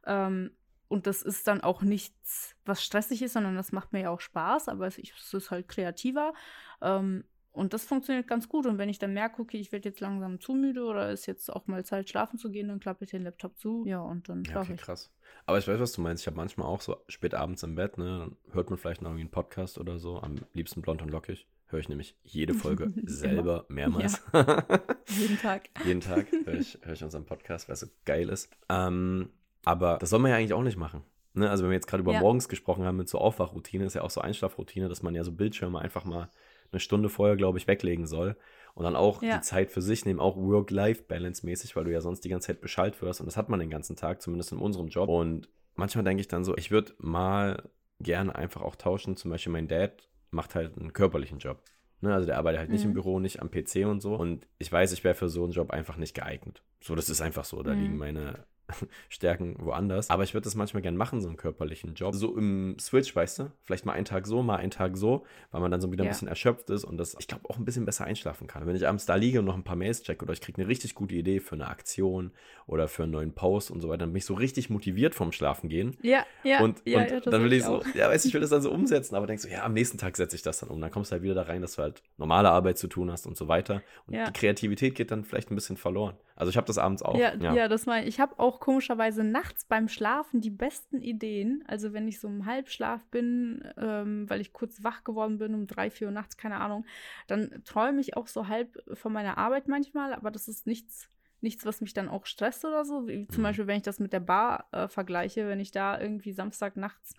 Ähm, und das ist dann auch nichts, was stressig ist, sondern das macht mir ja auch Spaß, aber es ist halt kreativer. Ähm, und das funktioniert ganz gut. Und wenn ich dann merke, okay, ich werde jetzt langsam zu müde oder ist jetzt auch mal Zeit, schlafen zu gehen, dann klappe ich den Laptop zu. Ja, und dann Ja, schlafe okay, ich. krass. Aber ich weiß, was du meinst. Ich habe manchmal auch so spät abends im Bett, ne, dann hört man vielleicht noch irgendwie einen Podcast oder so. Am liebsten blond und lockig. Höre ich nämlich jede Folge selber mehrmals. Jeden Tag. Jeden Tag höre ich, hör ich unseren Podcast, weil es so geil ist. Ähm, aber das soll man ja eigentlich auch nicht machen. Ne? Also wenn wir jetzt gerade über Ja. morgens gesprochen haben mit so Aufwachroutine, ist ja auch so Einschlafroutine, dass man ja so Bildschirme einfach mal eine Stunde vorher, glaube ich, weglegen soll. Und dann auch Ja. die Zeit für sich nehmen, auch Work-Life-Balance-mäßig, weil du ja sonst die ganze Zeit Bescheid wirst. Und das hat man den ganzen Tag, zumindest in unserem Job. Und manchmal denke ich dann so, ich würde mal gerne einfach auch tauschen. Zum Beispiel mein Dad macht halt einen körperlichen Job. Ne, also der arbeitet halt nicht im Mhm. Büro, nicht am PC und so. Und ich weiß, ich wäre für so einen Job einfach nicht geeignet. So, das ist einfach so. Da Mhm. liegen meine Stärken woanders. Aber ich würde das manchmal gern machen, so einen körperlichen Job. So im Switch, weißt du? Vielleicht mal einen Tag so, mal einen Tag so, weil man dann so wieder ein Ja. bisschen erschöpft ist und das, ich glaube, auch ein bisschen besser einschlafen kann. Wenn ich abends da liege und noch ein paar Mails checke oder ich kriege eine richtig gute Idee für eine Aktion oder für einen neuen Post und so weiter, dann bin ich so richtig motiviert vom Schlafen gehen. Ja, ja. Und, ja, und ja, dann will ich so, ja, weißt du, ich will das dann so umsetzen, aber denkst so, ja, am nächsten Tag setze ich das dann um. Dann kommst du halt wieder da rein, dass du halt normale Arbeit zu tun hast und so weiter. Und die Kreativität geht dann vielleicht ein bisschen verloren. Also ich habe das abends auch. Ja, ja. das meine ich. Ich habe auch komischerweise nachts beim Schlafen die besten Ideen. Also wenn ich so im Halbschlaf bin, ähm, weil ich kurz wach geworden bin um drei, vier Uhr nachts, keine Ahnung, dann träume ich auch so halb von meiner Arbeit manchmal, aber das ist nichts, nichts, was mich dann auch stresst oder so. Wie zum Mhm. Beispiel, wenn ich das mit der Bar äh, vergleiche, wenn ich da irgendwie Samstag nachts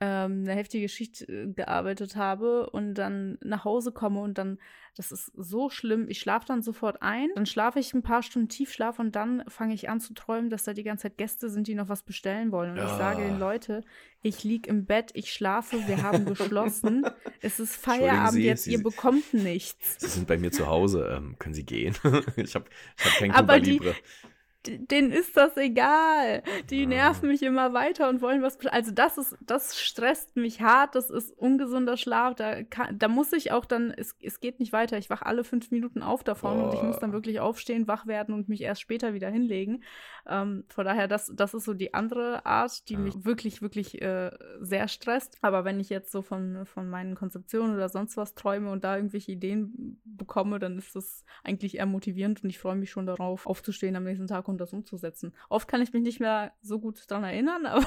ähm, eine heftige Schicht äh, gearbeitet habe und dann nach Hause komme und dann, das ist so schlimm, ich schlafe dann sofort ein, dann schlafe ich ein paar Stunden Tiefschlaf und dann fange ich an zu träumen, dass da die ganze Zeit Gäste sind, die noch was bestellen wollen. Und Ja. ich sage den Leute, ich liege im Bett, ich schlafe, wir haben geschlossen, es ist Feierabend Sie, jetzt, Sie- ihr bekommt nichts. Sie sind bei mir zu Hause, ähm, können Sie gehen? ich habe ich hab kein Aber Cuba die- Libre. Denen ist das egal. Die Ah. nerven mich immer weiter und wollen was. Also das ist, das stresst mich hart. Das ist ungesunder Schlaf. Da, kann, da muss ich auch dann. Es, es geht nicht weiter. Ich wach alle fünf Minuten auf davon und ich muss dann wirklich aufstehen, wach werden und mich erst später wieder hinlegen. Ähm, von daher, das, das ist so die andere Art, die Ja. mich wirklich, wirklich äh, sehr stresst. Aber wenn ich jetzt so von, von meinen Konzeptionen oder sonst was träume und da irgendwelche Ideen bekomme, dann ist das eigentlich eher motivierend und ich freue mich schon darauf, aufzustehen am nächsten Tag und das umzusetzen. Oft kann ich mich nicht mehr so gut dran erinnern, aber,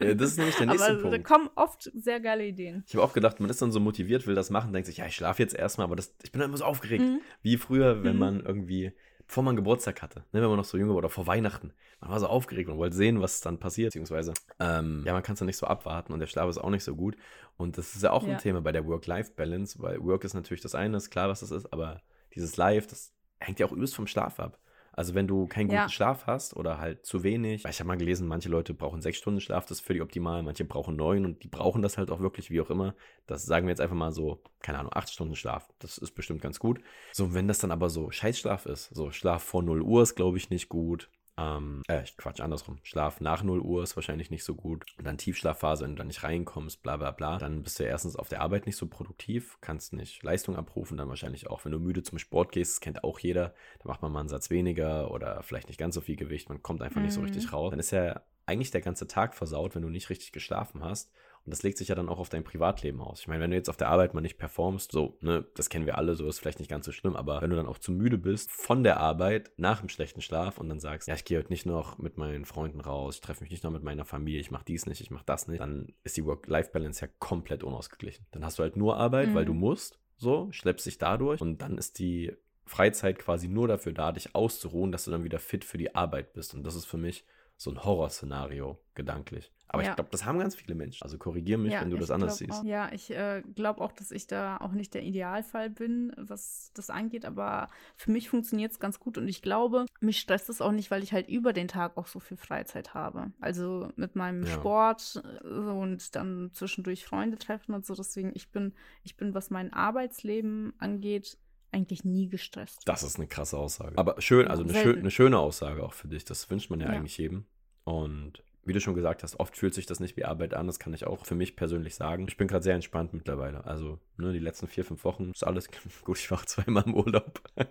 Ja, das ist nämlich der nächste aber da Punkt. kommen oft sehr geile Ideen. Ich habe auch gedacht, man ist dann so motiviert, will das machen, denkt sich, ja, ich schlafe jetzt erstmal, aber das, ich bin dann immer so aufgeregt. Mhm. Wie früher, wenn Mhm. man irgendwie, bevor man Geburtstag hatte, ne, wenn man noch so jung war oder vor Weihnachten. Man war so aufgeregt und wollte sehen, was dann passiert, beziehungsweise, ähm, ja, man kann es dann nicht so abwarten und der Schlaf ist auch nicht so gut. Und das ist ja auch Ja. ein Thema bei der Work-Life-Balance, weil Work ist natürlich das eine, ist klar, was das ist, aber dieses Life, das hängt ja auch übelst vom Schlaf ab. Also wenn du keinen guten Ja. Schlaf hast oder halt zu wenig, weil ich habe mal gelesen, manche Leute brauchen sechs Stunden Schlaf, das ist für die optimal, manche brauchen neun und die brauchen das halt auch wirklich, wie auch immer. Das sagen wir jetzt einfach mal so, keine Ahnung, acht Stunden Schlaf. Das ist bestimmt ganz gut. So, wenn das dann aber so Scheißschlaf ist, so Schlaf vor 0 Uhr ist, glaube ich, nicht gut. Ähm, äh, Quatsch, andersrum. Schlaf nach 0 Uhr ist wahrscheinlich nicht so gut. Und dann Tiefschlafphase, wenn du da nicht reinkommst, bla bla bla. Dann bist du ja erstens auf der Arbeit nicht so produktiv, kannst nicht Leistung abrufen, dann wahrscheinlich auch, wenn du müde zum Sport gehst, das kennt auch jeder, da macht man mal einen Satz weniger oder vielleicht nicht ganz so viel Gewicht, man kommt einfach nicht so Mhm. richtig raus. Dann ist ja eigentlich der ganze Tag versaut, wenn du nicht richtig geschlafen hast. Und das legt sich ja dann auch auf dein Privatleben aus. Ich meine, wenn du jetzt auf der Arbeit mal nicht performst, so, ne, das kennen wir alle, so ist vielleicht nicht ganz so schlimm, aber wenn du dann auch zu müde bist von der Arbeit nach dem schlechten Schlaf und dann sagst, ja, ich gehe heute nicht noch mit meinen Freunden raus, ich treffe mich nicht noch mit meiner Familie, ich mache dies nicht, ich mache das nicht, dann ist die Work-Life-Balance ja komplett unausgeglichen. Dann hast du halt nur Arbeit, weil Mhm. du musst, so, schleppst dich dadurch und dann ist die Freizeit quasi nur dafür da, dich auszuruhen, dass du dann wieder fit für die Arbeit bist. Und das ist für mich so ein Horrorszenario, gedanklich. Aber Ja. ich glaube, das haben ganz viele Menschen. Also korrigier mich, wenn du das anders siehst. Auch, ja, ich äh, glaube auch, dass ich da auch nicht der Idealfall bin, was das angeht, aber für mich funktioniert es ganz gut und ich glaube, mich stresst es auch nicht, weil ich halt über den Tag auch so viel Freizeit habe. Also mit meinem Ja. Sport äh, und dann zwischendurch Freunde treffen und so. Deswegen, ich bin, ich bin, was mein Arbeitsleben angeht, eigentlich nie gestresst. Das ist eine krasse Aussage. Aber schön, also eine, schö Selten. eine schöne Aussage auch für dich. Das wünscht man ja, Ja. eigentlich jedem. Und wie du schon gesagt hast, oft fühlt sich das nicht wie Arbeit an. Das kann ich auch für mich persönlich sagen. Ich bin gerade sehr entspannt mittlerweile. Also, ne, die letzten vier, fünf Wochen ist alles gut. Ich war auch zweimal im Urlaub.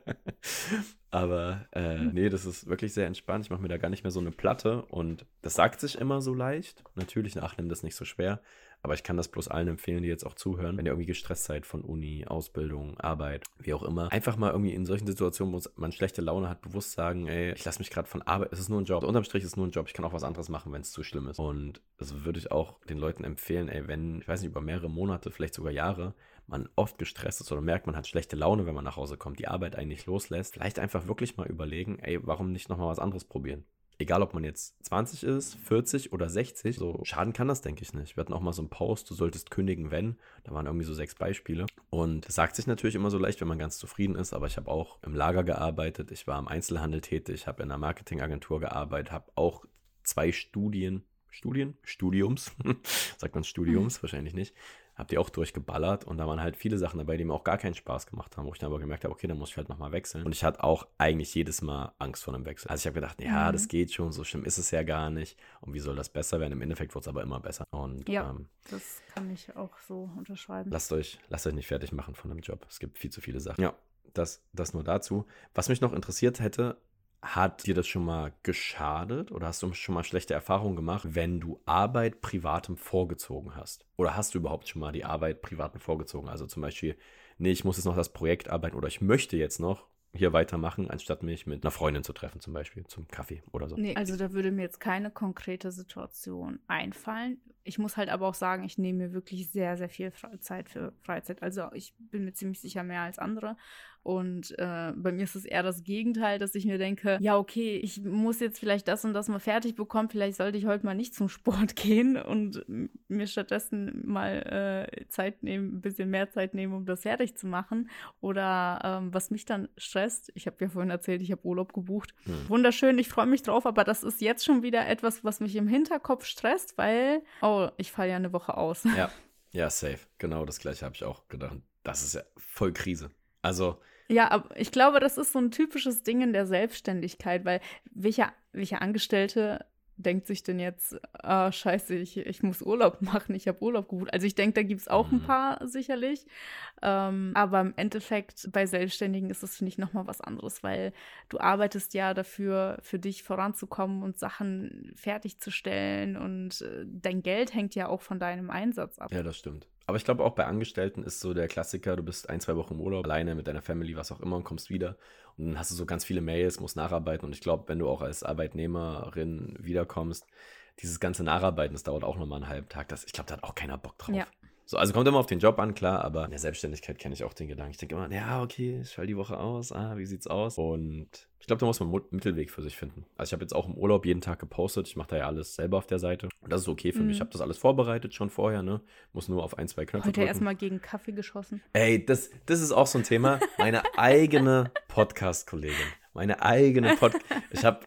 Aber äh, nee, das ist wirklich sehr entspannt. Ich mache mir da gar nicht mehr so eine Platte. Und das sagt sich immer so leicht. Natürlich, ach, nimm das nicht so schwer. Aber ich kann das bloß allen empfehlen, die jetzt auch zuhören, wenn ihr irgendwie gestresst seid von Uni, Ausbildung, Arbeit, wie auch immer. Einfach mal irgendwie in solchen Situationen, wo man schlechte Laune hat, bewusst sagen, ey, ich lasse mich gerade von Arbeit, es ist nur ein Job. Unterm Strich ist es nur ein Job, ich kann auch was anderes machen, wenn es zu schlimm ist. Und das würde ich auch den Leuten empfehlen, ey, wenn, ich weiß nicht, über mehrere Monate, vielleicht sogar Jahre, man oft gestresst ist oder merkt, man hat schlechte Laune, wenn man nach Hause kommt, die Arbeit eigentlich loslässt, vielleicht einfach wirklich mal überlegen, ey, warum nicht nochmal was anderes probieren? Egal, ob man jetzt 20 ist, 40 oder 60, so schaden kann das, denke ich nicht. Wir hatten auch mal so einen Post, du solltest kündigen, wenn. Da waren irgendwie so sechs Beispiele. Und das sagt sich natürlich immer so leicht, wenn man ganz zufrieden ist, aber ich habe auch im Lager gearbeitet, ich war im Einzelhandel tätig, habe in einer Marketingagentur gearbeitet, habe auch zwei Studien, Studien? Studiums, sagt man Studiums, wahrscheinlich nicht, habe die auch durchgeballert und da waren halt viele Sachen dabei, die mir auch gar keinen Spaß gemacht haben, wo ich dann aber gemerkt habe, okay, dann muss ich halt nochmal wechseln. Und ich hatte auch eigentlich jedes Mal Angst vor einem Wechsel. Also ich habe gedacht, ja, Mhm. das geht schon, so schlimm ist es ja gar nicht. Und wie soll das besser werden? Im Endeffekt wurde es aber immer besser. Und Ja. ähm, Das kann ich auch so unterschreiben. lasst euch, lasst euch nicht fertig machen von einem Job. Es gibt viel zu viele Sachen. Ja, das, das nur dazu. Was mich noch interessiert hätte, hat dir das schon mal geschadet oder hast du schon mal schlechte Erfahrungen gemacht, wenn du Arbeit privatem vorgezogen hast? Oder hast du überhaupt schon mal die Arbeit privatem vorgezogen? Also zum Beispiel, nee, ich muss jetzt noch das Projekt arbeiten oder ich möchte jetzt noch hier weitermachen, anstatt mich mit einer Freundin zu treffen, zum Beispiel zum Kaffee oder so. Nee, also da würde mir jetzt keine konkrete Situation einfallen. Ich muss halt aber auch sagen, ich nehme mir wirklich sehr, sehr viel Zeit für Freizeit. Also ich bin mir ziemlich sicher mehr als andere. Und äh, bei mir ist es eher das Gegenteil, dass ich mir denke, ja, okay, ich muss jetzt vielleicht das und das mal fertig bekommen, vielleicht sollte ich heute mal nicht zum Sport gehen und mir stattdessen mal äh, Zeit nehmen, ein bisschen mehr Zeit nehmen, um das fertig zu machen. Oder ähm, was mich dann stresst, ich habe ja vorhin erzählt, ich habe Urlaub gebucht. Hm. Wunderschön, ich freue mich drauf, aber das ist jetzt schon wieder etwas, was mich im Hinterkopf stresst, weil, oh, ich falle ja eine Woche aus. Ja, ja, safe. Genau das gleiche habe ich auch gedacht. Das ist ja voll Krise. Also. Ja, aber ich glaube, das ist so ein typisches Ding in der Selbstständigkeit, weil welcher, welcher Angestellte denkt sich denn jetzt, ah, scheiße, ich, ich muss Urlaub machen, ich habe Urlaub gebucht. Also ich denke, da gibt es auch ein mhm. paar sicherlich. Ähm, aber im Endeffekt bei Selbstständigen ist das, finde ich, nochmal was anderes, weil du arbeitest ja dafür, für dich voranzukommen und Sachen fertigzustellen und äh, dein Geld hängt ja auch von deinem Einsatz ab. Ja, das stimmt. Aber ich glaube, auch bei Angestellten ist so der Klassiker, du bist ein, zwei Wochen im Urlaub, alleine mit deiner Family, was auch immer, und kommst wieder. Und dann hast du so ganz viele Mails, musst nacharbeiten. Und ich glaube, wenn du auch als Arbeitnehmerin wiederkommst, dieses ganze Nacharbeiten, das dauert auch nochmal einen halben Tag. Das, ich glaube, da hat auch keiner Bock drauf. Ja. So, also kommt immer auf den Job an, klar, aber in der Selbstständigkeit kenne ich auch den Gedanken. Ich denke immer, ja, okay, ich schalte die Woche aus, ah, wie sieht's aus? Und ich glaube, da muss man einen Mittelweg für sich finden. Also ich habe jetzt auch im Urlaub jeden Tag gepostet, ich mache da ja alles selber auf der Seite. Und das ist okay für mhm. mich. Ich habe das alles vorbereitet schon vorher, ne? Muss nur auf ein, zwei Knöpfe Heute erstmal gegen Kaffee geschossen. Ey, das, das ist auch so ein Thema. Meine eigene Podcast-Kollegin. Meine eigene Podcast. Ich habe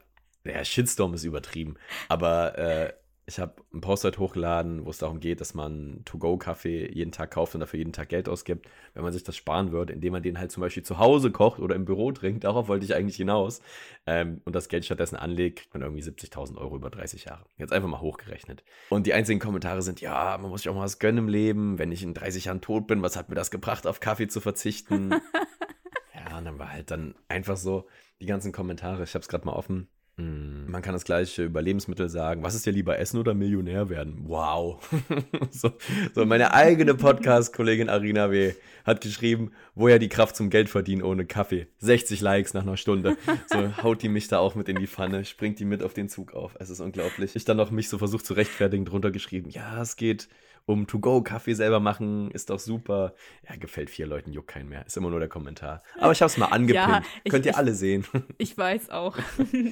der Shitstorm ist übertrieben. Aber äh, ich habe einen Post halt hochgeladen, wo es darum geht, dass man To-Go-Kaffee jeden Tag kauft und dafür jeden Tag Geld ausgibt, wenn man sich das sparen würde, indem man den halt zum Beispiel zu Hause kocht oder im Büro trinkt. Darauf wollte ich eigentlich hinaus. Ähm, und das Geld stattdessen anlegt, kriegt man irgendwie 70.000 Euro über 30 Jahre. Jetzt einfach mal hochgerechnet. Und die einzigen Kommentare sind, ja, man muss sich auch mal was gönnen im Leben. Wenn ich in 30 Jahren tot bin, was hat mir das gebracht, auf Kaffee zu verzichten? ja, und dann war halt dann einfach so die ganzen Kommentare. Ich habe es gerade mal offen hm. Man kann das gleiche über Lebensmittel sagen. Was ist dir lieber, essen oder Millionär werden? Wow. so, so, meine eigene Podcast-Kollegin Arina W. hat geschrieben, woher die Kraft zum Geld verdienen ohne Kaffee. 60 Likes nach einer Stunde. So haut die mich da auch mit in die Pfanne, springt die mit auf den Zug auf. Es ist unglaublich. Ich dann noch mich so versucht zu rechtfertigen, drunter geschrieben, ja, es geht um To-Go-Kaffee selber machen, ist doch super. Ja, gefällt vier Leuten, juckt keinen mehr. Ist immer nur der Kommentar. Aber ich habe es mal angepinnt. Ja, ich, Könnt ihr ich, alle sehen. Ich weiß auch.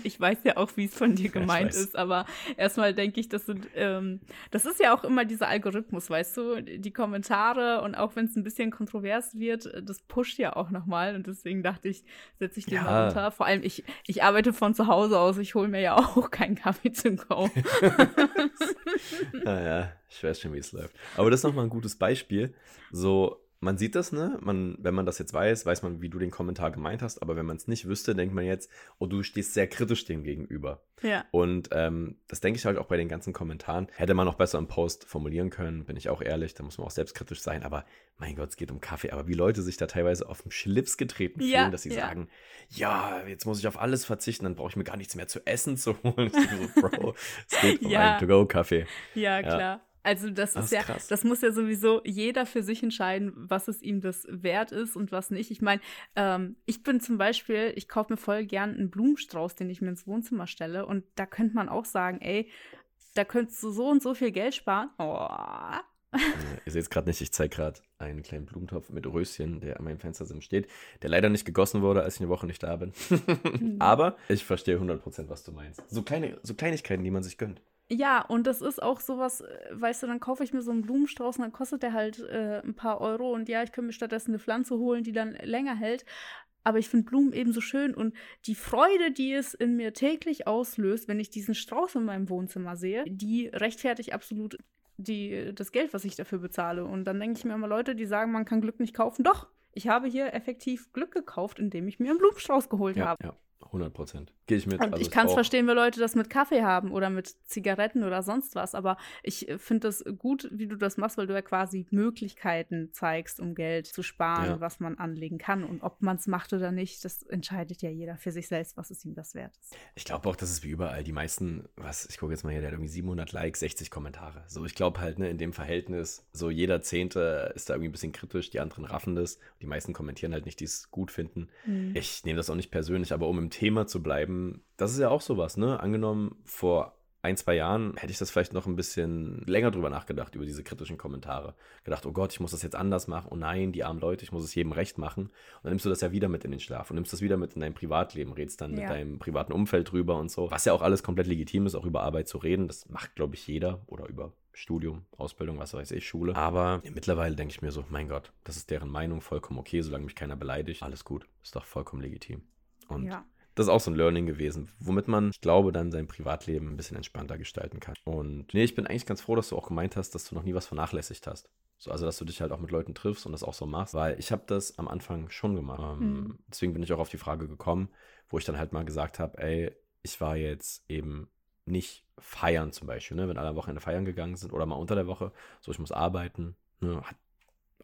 Ich weiß ja auch, wie es von dir gemeint ja, ist. Aber erstmal denke ich, das sind, ähm, das ist ja auch immer dieser Algorithmus, weißt du? Die Kommentare und auch wenn es ein bisschen kontrovers wird, das pusht ja auch nochmal. Und deswegen dachte ich, setze ich den ja. mal runter. Vor allem, ich, ich arbeite von zu Hause aus. Ich hole mir ja auch keinen Kaffee zum Go. Naja, ich weiß schon, wie es läuft. Aber das ist nochmal ein gutes Beispiel. So, man sieht das, ne? Man, wenn man das jetzt weiß, weiß man, wie du den Kommentar gemeint hast. Aber wenn man es nicht wüsste, denkt man jetzt, oh, du stehst sehr kritisch dem gegenüber. Ja. Und ähm, das denke ich halt auch bei den ganzen Kommentaren. Hätte man noch besser im Post formulieren können, bin ich auch ehrlich. Da muss man auch selbstkritisch sein. Aber mein Gott, es geht um Kaffee. Aber wie Leute sich da teilweise auf den Schlips getreten fühlen, ja, dass sie ja. sagen, ja, jetzt muss ich auf alles verzichten, dann brauche ich mir gar nichts mehr zu essen zu holen. so, Bro, es geht um einen To-Go-Kaffee. Ja, klar. Also das, das ist, ja, krass. das muss ja sowieso jeder für sich entscheiden, was es ihm das wert ist und was nicht. Ich meine, ähm, ich bin zum Beispiel, ich kaufe mir voll gern einen Blumenstrauß, den ich mir ins Wohnzimmer stelle. Und da könnte man auch sagen, ey, da könntest du so und so viel Geld sparen. Oh. Ihr seht es gerade nicht, ich zeige gerade einen kleinen Blumentopf mit Röschen, der an meinem Fenstersim steht, der leider nicht gegossen wurde, als ich eine Woche nicht da bin. Mhm. Aber ich verstehe 100%, was du meinst. So, kleine, so Kleinigkeiten, die man sich gönnt. Ja, und das ist auch sowas, äh, weißt du, dann kaufe ich mir so einen Blumenstrauß und dann kostet der halt äh, ein paar Euro und ja, ich könnte mir stattdessen eine Pflanze holen, die dann länger hält. Aber ich finde Blumen eben so schön und die Freude, die es in mir täglich auslöst, wenn ich diesen Strauß in meinem Wohnzimmer sehe, die rechtfertigt absolut die, das Geld, was ich dafür bezahle. Und dann denke ich mir immer Leute, die sagen, man kann Glück nicht kaufen. Doch, ich habe hier effektiv Glück gekauft, indem ich mir einen Blumenstrauß geholt ja, habe. Ja. 100 Prozent. Gehe ich mit. Also ich kann es verstehen, wenn Leute das mit Kaffee haben oder mit Zigaretten oder sonst was. Aber ich finde es gut, wie du das machst, weil du ja quasi Möglichkeiten zeigst, um Geld zu sparen, ja. was man anlegen kann. Und ob man es macht oder nicht, das entscheidet ja jeder für sich selbst, was es ihm das wert ist. Ich glaube auch, das ist wie überall. Die meisten, was, ich gucke jetzt mal hier, der hat irgendwie 700 Likes, 60 Kommentare. So, ich glaube halt, ne, in dem Verhältnis, so jeder Zehnte ist da irgendwie ein bisschen kritisch, die anderen raffen das. Die meisten kommentieren halt nicht, die es gut finden. Mhm. Ich nehme das auch nicht persönlich, aber um im Thema zu bleiben, das ist ja auch sowas, ne? Angenommen, vor ein, zwei Jahren hätte ich das vielleicht noch ein bisschen länger drüber nachgedacht, über diese kritischen Kommentare. Gedacht, oh Gott, ich muss das jetzt anders machen. Oh nein, die armen Leute, ich muss es jedem recht machen. Und dann nimmst du das ja wieder mit in den Schlaf und nimmst das wieder mit in dein Privatleben, redest dann ja. mit deinem privaten Umfeld drüber und so. Was ja auch alles komplett legitim ist, auch über Arbeit zu reden. Das macht, glaube ich, jeder oder über Studium, Ausbildung, was weiß ich, Schule. Aber mittlerweile denke ich mir so, mein Gott, das ist deren Meinung, vollkommen okay, solange mich keiner beleidigt. Alles gut, ist doch vollkommen legitim. Und ja. Das ist auch so ein Learning gewesen, womit man, ich glaube, dann sein Privatleben ein bisschen entspannter gestalten kann. Und nee, ich bin eigentlich ganz froh, dass du auch gemeint hast, dass du noch nie was vernachlässigt hast. So, also, dass du dich halt auch mit Leuten triffst und das auch so machst, weil ich habe das am Anfang schon gemacht. Ähm, mhm. Deswegen bin ich auch auf die Frage gekommen, wo ich dann halt mal gesagt habe, ey, ich war jetzt eben nicht feiern zum Beispiel, ne? wenn alle Wochenende feiern gegangen sind oder mal unter der Woche, so ich muss arbeiten, ne?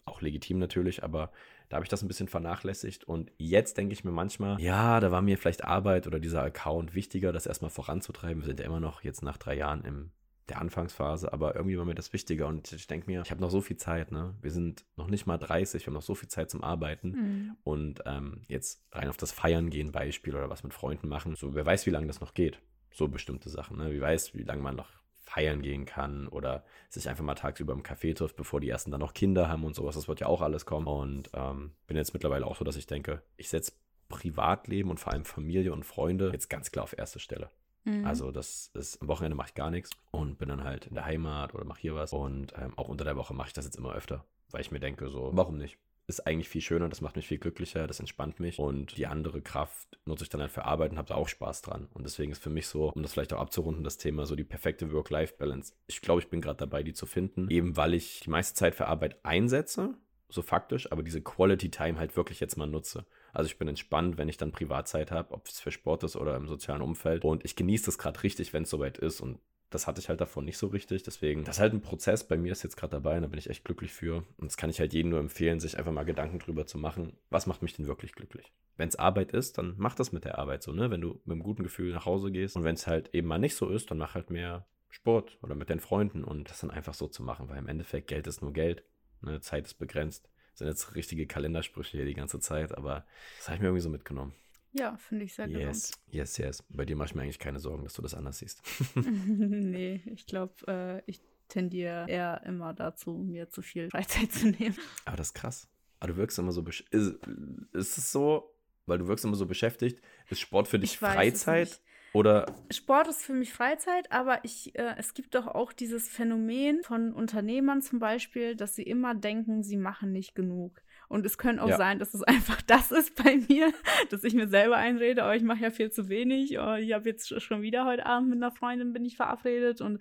auch legitim natürlich, aber da habe ich das ein bisschen vernachlässigt und jetzt denke ich mir manchmal, ja, da war mir vielleicht Arbeit oder dieser Account wichtiger, das erstmal voranzutreiben. Wir sind ja immer noch jetzt nach drei Jahren in der Anfangsphase, aber irgendwie war mir das wichtiger und ich denke mir, ich habe noch so viel Zeit, ne? Wir sind noch nicht mal 30, wir haben noch so viel Zeit zum Arbeiten mhm. und ähm, jetzt rein auf das Feiern gehen Beispiel oder was mit Freunden machen, so wer weiß, wie lange das noch geht so bestimmte Sachen. Ne? Wie weiß, wie lange man noch feiern gehen kann oder sich einfach mal tagsüber im Café trifft, bevor die ersten dann noch Kinder haben und sowas. Das wird ja auch alles kommen. Und ähm, bin jetzt mittlerweile auch so, dass ich denke, ich setze Privatleben und vor allem Familie und Freunde jetzt ganz klar auf erste Stelle. Mhm. Also das ist, am Wochenende mache ich gar nichts und bin dann halt in der Heimat oder mache hier was. Und ähm, auch unter der Woche mache ich das jetzt immer öfter, weil ich mir denke, so, warum nicht? Ist eigentlich viel schöner, das macht mich viel glücklicher, das entspannt mich und die andere Kraft nutze ich dann halt für Arbeit und habe da auch Spaß dran. Und deswegen ist für mich so, um das vielleicht auch abzurunden, das Thema so die perfekte Work-Life-Balance. Ich glaube, ich bin gerade dabei, die zu finden, eben weil ich die meiste Zeit für Arbeit einsetze, so faktisch, aber diese Quality Time halt wirklich jetzt mal nutze. Also ich bin entspannt, wenn ich dann Privatzeit habe, ob es für Sport ist oder im sozialen Umfeld. Und ich genieße das gerade richtig, wenn es soweit ist. Und das hatte ich halt davon nicht so richtig. Deswegen, das ist halt ein Prozess. Bei mir ist jetzt gerade dabei und da bin ich echt glücklich für. Und das kann ich halt jedem nur empfehlen, sich einfach mal Gedanken drüber zu machen. Was macht mich denn wirklich glücklich? Wenn es Arbeit ist, dann mach das mit der Arbeit so, ne? Wenn du mit einem guten Gefühl nach Hause gehst. Und wenn es halt eben mal nicht so ist, dann mach halt mehr Sport oder mit deinen Freunden und das dann einfach so zu machen, weil im Endeffekt Geld ist nur Geld. Ne? Zeit ist begrenzt. Das sind jetzt richtige Kalendersprüche hier die ganze Zeit, aber das habe ich mir irgendwie so mitgenommen. Ja, finde ich sehr yes. gesund. Yes, yes. Bei dir mache ich mir eigentlich keine Sorgen, dass du das anders siehst. nee, ich glaube, äh, ich tendiere eher immer dazu, mir zu viel Freizeit zu nehmen. Aber das ist krass. Aber du wirkst immer so. Ist, ist es so, weil du wirkst immer so beschäftigt? Ist Sport für dich Freizeit? Oder Sport ist für mich Freizeit, aber ich, äh, es gibt doch auch dieses Phänomen von Unternehmern zum Beispiel, dass sie immer denken, sie machen nicht genug. Und es könnte auch ja. sein, dass es einfach das ist bei mir, dass ich mir selber einrede, oh, ich mache ja viel zu wenig, oh, ich habe jetzt schon wieder heute Abend mit einer Freundin bin ich verabredet und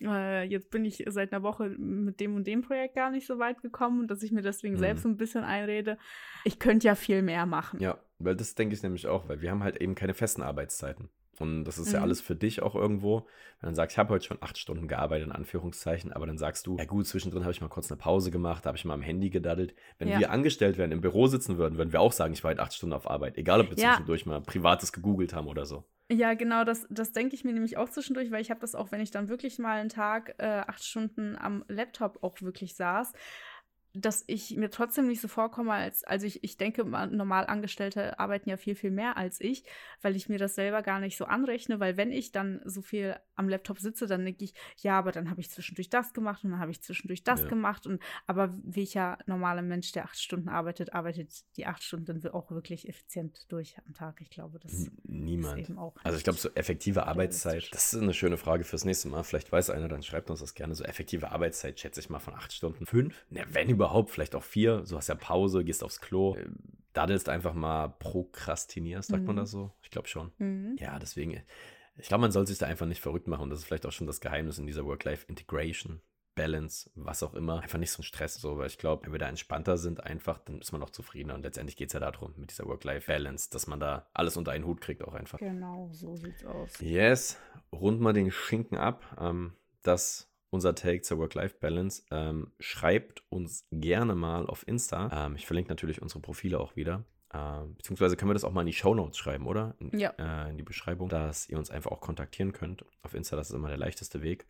äh, jetzt bin ich seit einer Woche mit dem und dem Projekt gar nicht so weit gekommen und dass ich mir deswegen mhm. selbst so ein bisschen einrede, ich könnte ja viel mehr machen. Ja, weil das denke ich nämlich auch, weil wir haben halt eben keine festen Arbeitszeiten. Und das ist mhm. ja alles für dich auch irgendwo. Wenn du sagst, ich habe heute schon acht Stunden gearbeitet, in Anführungszeichen, aber dann sagst du, ja gut, zwischendrin habe ich mal kurz eine Pause gemacht, habe ich mal am Handy gedaddelt. Wenn ja. wir angestellt wären, im Büro sitzen würden, würden wir auch sagen, ich war heute acht Stunden auf Arbeit. Egal, ob wir ja. zwischendurch mal Privates gegoogelt haben oder so. Ja, genau, das, das denke ich mir nämlich auch zwischendurch, weil ich habe das auch, wenn ich dann wirklich mal einen Tag äh, acht Stunden am Laptop auch wirklich saß, dass ich mir trotzdem nicht so vorkomme, als, also ich, ich denke, normal Angestellte arbeiten ja viel, viel mehr als ich, weil ich mir das selber gar nicht so anrechne, weil wenn ich dann so viel am Laptop sitze, dann denke ich, ja, aber dann habe ich zwischendurch das gemacht und dann habe ich zwischendurch das ja. gemacht und aber ja normaler Mensch, der acht Stunden arbeitet, arbeitet die acht Stunden dann auch wirklich effizient durch am Tag. Ich glaube, das Niemand. ist eben auch. Also ich glaube, so effektive Arbeitszeit, das ist eine schöne Frage fürs nächste Mal. Vielleicht weiß einer, dann schreibt uns das gerne. So effektive Arbeitszeit schätze ich mal von acht Stunden. Fünf? Ne, wenn überhaupt vielleicht auch vier. Du hast ja Pause, gehst aufs Klo, äh, daddelst einfach mal, prokrastinierst, sagt mhm. man das so? Ich glaube schon. Mhm. Ja, deswegen, ich glaube, man soll sich da einfach nicht verrückt machen. Und das ist vielleicht auch schon das Geheimnis in dieser Work-Life-Integration. Balance, was auch immer, einfach nicht so ein Stress, so, weil ich glaube, wenn wir da entspannter sind, einfach, dann ist man auch zufriedener. Und letztendlich geht es ja darum, mit dieser Work-Life-Balance, dass man da alles unter einen Hut kriegt, auch einfach. Genau, so sieht's aus. Yes, rund mal den Schinken ab. Ähm, das unser Take zur Work-Life-Balance. Ähm, schreibt uns gerne mal auf Insta. Ähm, ich verlinke natürlich unsere Profile auch wieder. Ähm, beziehungsweise können wir das auch mal in die Show Notes schreiben, oder? In, ja. Äh, in die Beschreibung, dass ihr uns einfach auch kontaktieren könnt. Auf Insta, das ist immer der leichteste Weg.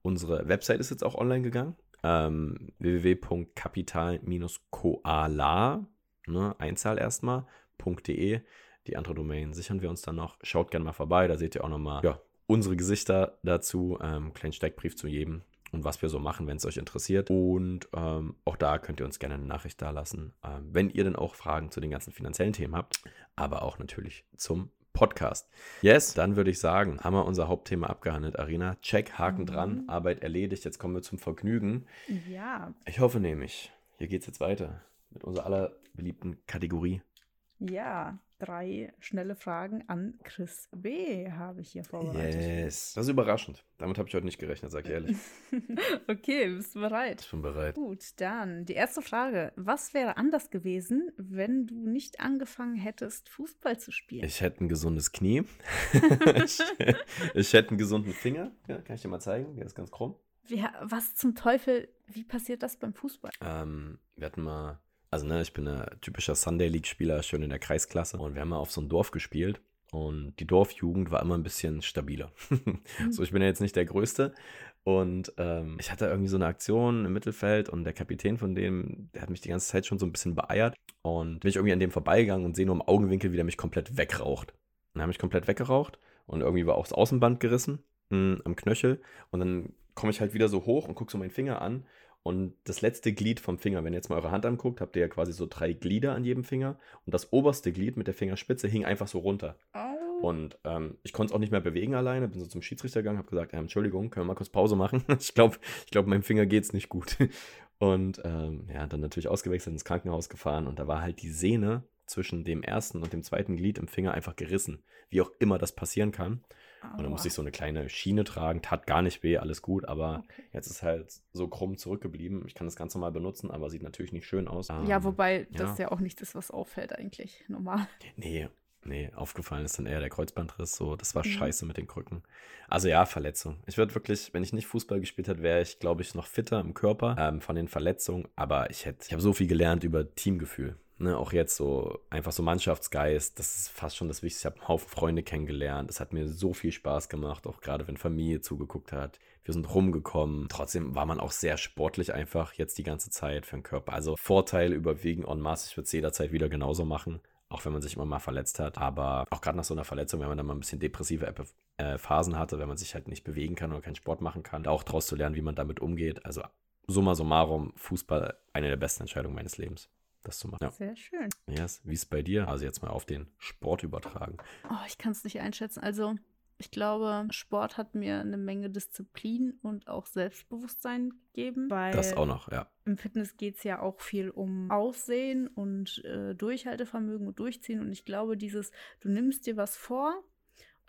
Unsere Website ist jetzt auch online gegangen. Ähm, www.kapital-koala, ne, Einzahl erstmal, .de. Die andere Domain sichern wir uns dann noch. Schaut gerne mal vorbei, da seht ihr auch nochmal ja, unsere Gesichter dazu, ähm, kleinen Steckbrief zu jedem und was wir so machen, wenn es euch interessiert. Und ähm, auch da könnt ihr uns gerne eine Nachricht dalassen, ähm, wenn ihr dann auch Fragen zu den ganzen finanziellen Themen habt, aber auch natürlich zum Podcast. Yes, dann würde ich sagen, haben wir unser Hauptthema abgehandelt, Arena. Check, Haken mhm. dran, Arbeit erledigt. Jetzt kommen wir zum Vergnügen. Ja. Ich hoffe nämlich, hier geht es jetzt weiter mit unserer allerbeliebten Kategorie. Ja, drei schnelle Fragen an Chris B. habe ich hier vorbereitet. Yes, das ist überraschend. Damit habe ich heute nicht gerechnet, sag ich ehrlich. okay, bist du bereit? Ich bin bereit. Gut, dann die erste Frage. Was wäre anders gewesen, wenn du nicht angefangen hättest, Fußball zu spielen? Ich hätte ein gesundes Knie. ich, ich, hätte einen gesunden Finger. Ja, kann ich dir mal zeigen. Der ist ganz krumm. Wie, was zum Teufel, wie passiert das beim Fußball? Ähm, wir hatten mal also, ne, ich bin ein typischer Sunday League-Spieler, schön in der Kreisklasse. Und wir haben mal auf so ein Dorf gespielt. Und die Dorfjugend war immer ein bisschen stabiler. So, ich bin ja jetzt nicht der Größte. Und ähm, ich hatte irgendwie so eine Aktion im Mittelfeld und der Kapitän von dem, der hat mich die ganze Zeit schon so ein bisschen beeiert. Und bin ich irgendwie an dem vorbeigegangen und sehe nur im Augenwinkel, wie der mich komplett wegraucht. Und er hat mich komplett weggeraucht und irgendwie war auch das Außenband gerissen mh, hm, am Knöchel. Und dann komme ich halt wieder so hoch und gucke so meinen Finger an und das letzte Glied vom Finger, wenn ihr jetzt mal eure Hand anguckt, habt ihr ja quasi so drei Glieder an jedem Finger. Und das oberste Glied mit der Fingerspitze hing einfach so runter. Oh. Und ähm, ich konnte es auch nicht mehr bewegen alleine. Bin so zum Schiedsrichter gegangen, habe gesagt, äh, Entschuldigung, können wir mal kurz Pause machen? ich glaube, ich glaub, meinem Finger geht es nicht gut. Und ähm, ja, dann natürlich ausgewechselt ins Krankenhaus gefahren. Und da war halt die Sehne zwischen dem ersten und dem zweiten Glied im Finger einfach gerissen. Wie auch immer das passieren kann. Und dann musste ich so eine kleine Schiene tragen, tat gar nicht weh, alles gut, aber okay. jetzt ist halt so krumm zurückgeblieben. Ich kann das ganz normal benutzen, aber sieht natürlich nicht schön aus. Ja, ähm, wobei ja. das ja auch nichts ist, was auffällt eigentlich, normal. Nee, Nee, aufgefallen ist dann eher der Kreuzbandriss. So, das war mhm. scheiße mit den Krücken. Also ja, Verletzung. Ich würde wirklich, wenn ich nicht Fußball gespielt hätte, wäre ich, glaube ich, noch fitter im Körper ähm, von den Verletzungen. Aber ich hätte, ich habe so viel gelernt über Teamgefühl. Ne, auch jetzt so einfach so Mannschaftsgeist, das ist fast schon das Wichtigste. Ich habe einen Haufen Freunde kennengelernt. Es hat mir so viel Spaß gemacht, auch gerade wenn Familie zugeguckt hat. Wir sind rumgekommen. Trotzdem war man auch sehr sportlich einfach jetzt die ganze Zeit für den Körper. Also Vorteile überwiegen en masse. Ich würde es jederzeit wieder genauso machen, auch wenn man sich immer mal verletzt hat. Aber auch gerade nach so einer Verletzung, wenn man dann mal ein bisschen depressive äh, Phasen hatte, wenn man sich halt nicht bewegen kann oder keinen Sport machen kann, auch daraus zu lernen, wie man damit umgeht. Also summa summarum, Fußball eine der besten Entscheidungen meines Lebens das zu machen. Ja. Sehr schön. Yes. Wie ist es bei dir? Also jetzt mal auf den Sport übertragen. Oh, ich kann es nicht einschätzen. Also ich glaube, Sport hat mir eine Menge Disziplin und auch Selbstbewusstsein gegeben. das auch noch, ja. Im Fitness geht es ja auch viel um Aussehen und äh, Durchhaltevermögen und Durchziehen. Und ich glaube, dieses, du nimmst dir was vor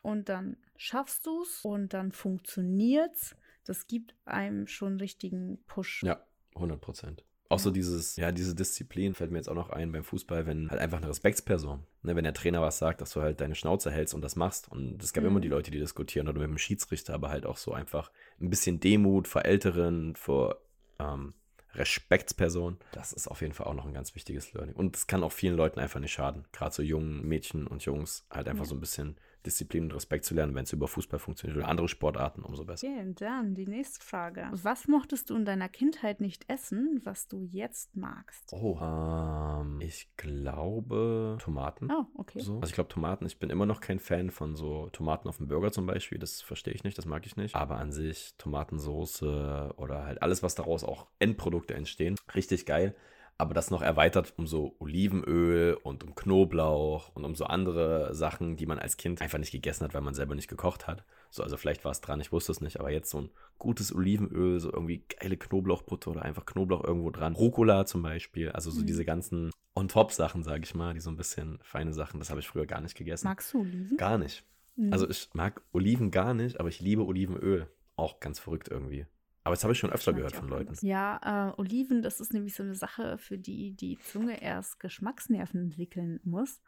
und dann schaffst du es und dann funktioniert's. Das gibt einem schon einen richtigen Push. Ja, 100 Prozent. Auch so dieses, ja, diese Disziplin fällt mir jetzt auch noch ein beim Fußball, wenn halt einfach eine Respektsperson, ne, wenn der Trainer was sagt, dass du halt deine Schnauze hältst und das machst. Und es gab mhm. immer die Leute, die diskutieren oder mit dem Schiedsrichter, aber halt auch so einfach ein bisschen Demut vor Älteren, vor ähm, Respektspersonen. Das ist auf jeden Fall auch noch ein ganz wichtiges Learning. Und es kann auch vielen Leuten einfach nicht schaden. Gerade so jungen Mädchen und Jungs halt einfach ja. so ein bisschen Disziplin und Respekt zu lernen, wenn es über Fußball funktioniert oder andere Sportarten, umso besser. Okay, dann die nächste Frage. Was mochtest du in deiner Kindheit nicht essen, was du jetzt magst? Oh, ähm, ich glaube Tomaten. Oh, okay. So. Also ich glaube Tomaten. Ich bin immer noch kein Fan von so Tomaten auf dem Burger zum Beispiel. Das verstehe ich nicht, das mag ich nicht. Aber an sich Tomatensoße oder halt alles, was daraus auch Endprodukte entstehen, richtig geil aber das noch erweitert um so Olivenöl und um Knoblauch und um so andere Sachen, die man als Kind einfach nicht gegessen hat, weil man selber nicht gekocht hat. So, also vielleicht war es dran, ich wusste es nicht, aber jetzt so ein gutes Olivenöl, so irgendwie geile Knoblauchbutter oder einfach Knoblauch irgendwo dran. Rucola zum Beispiel, also so mhm. diese ganzen On-Top-Sachen, sage ich mal, die so ein bisschen feine Sachen, das habe ich früher gar nicht gegessen. Magst du Oliven? Gar nicht. Mhm. Also ich mag Oliven gar nicht, aber ich liebe Olivenöl. Auch ganz verrückt irgendwie. Aber das habe ich schon öfter gehört von Leuten. Ja, äh, Oliven, das ist nämlich so eine Sache, für die die Zunge erst Geschmacksnerven entwickeln muss.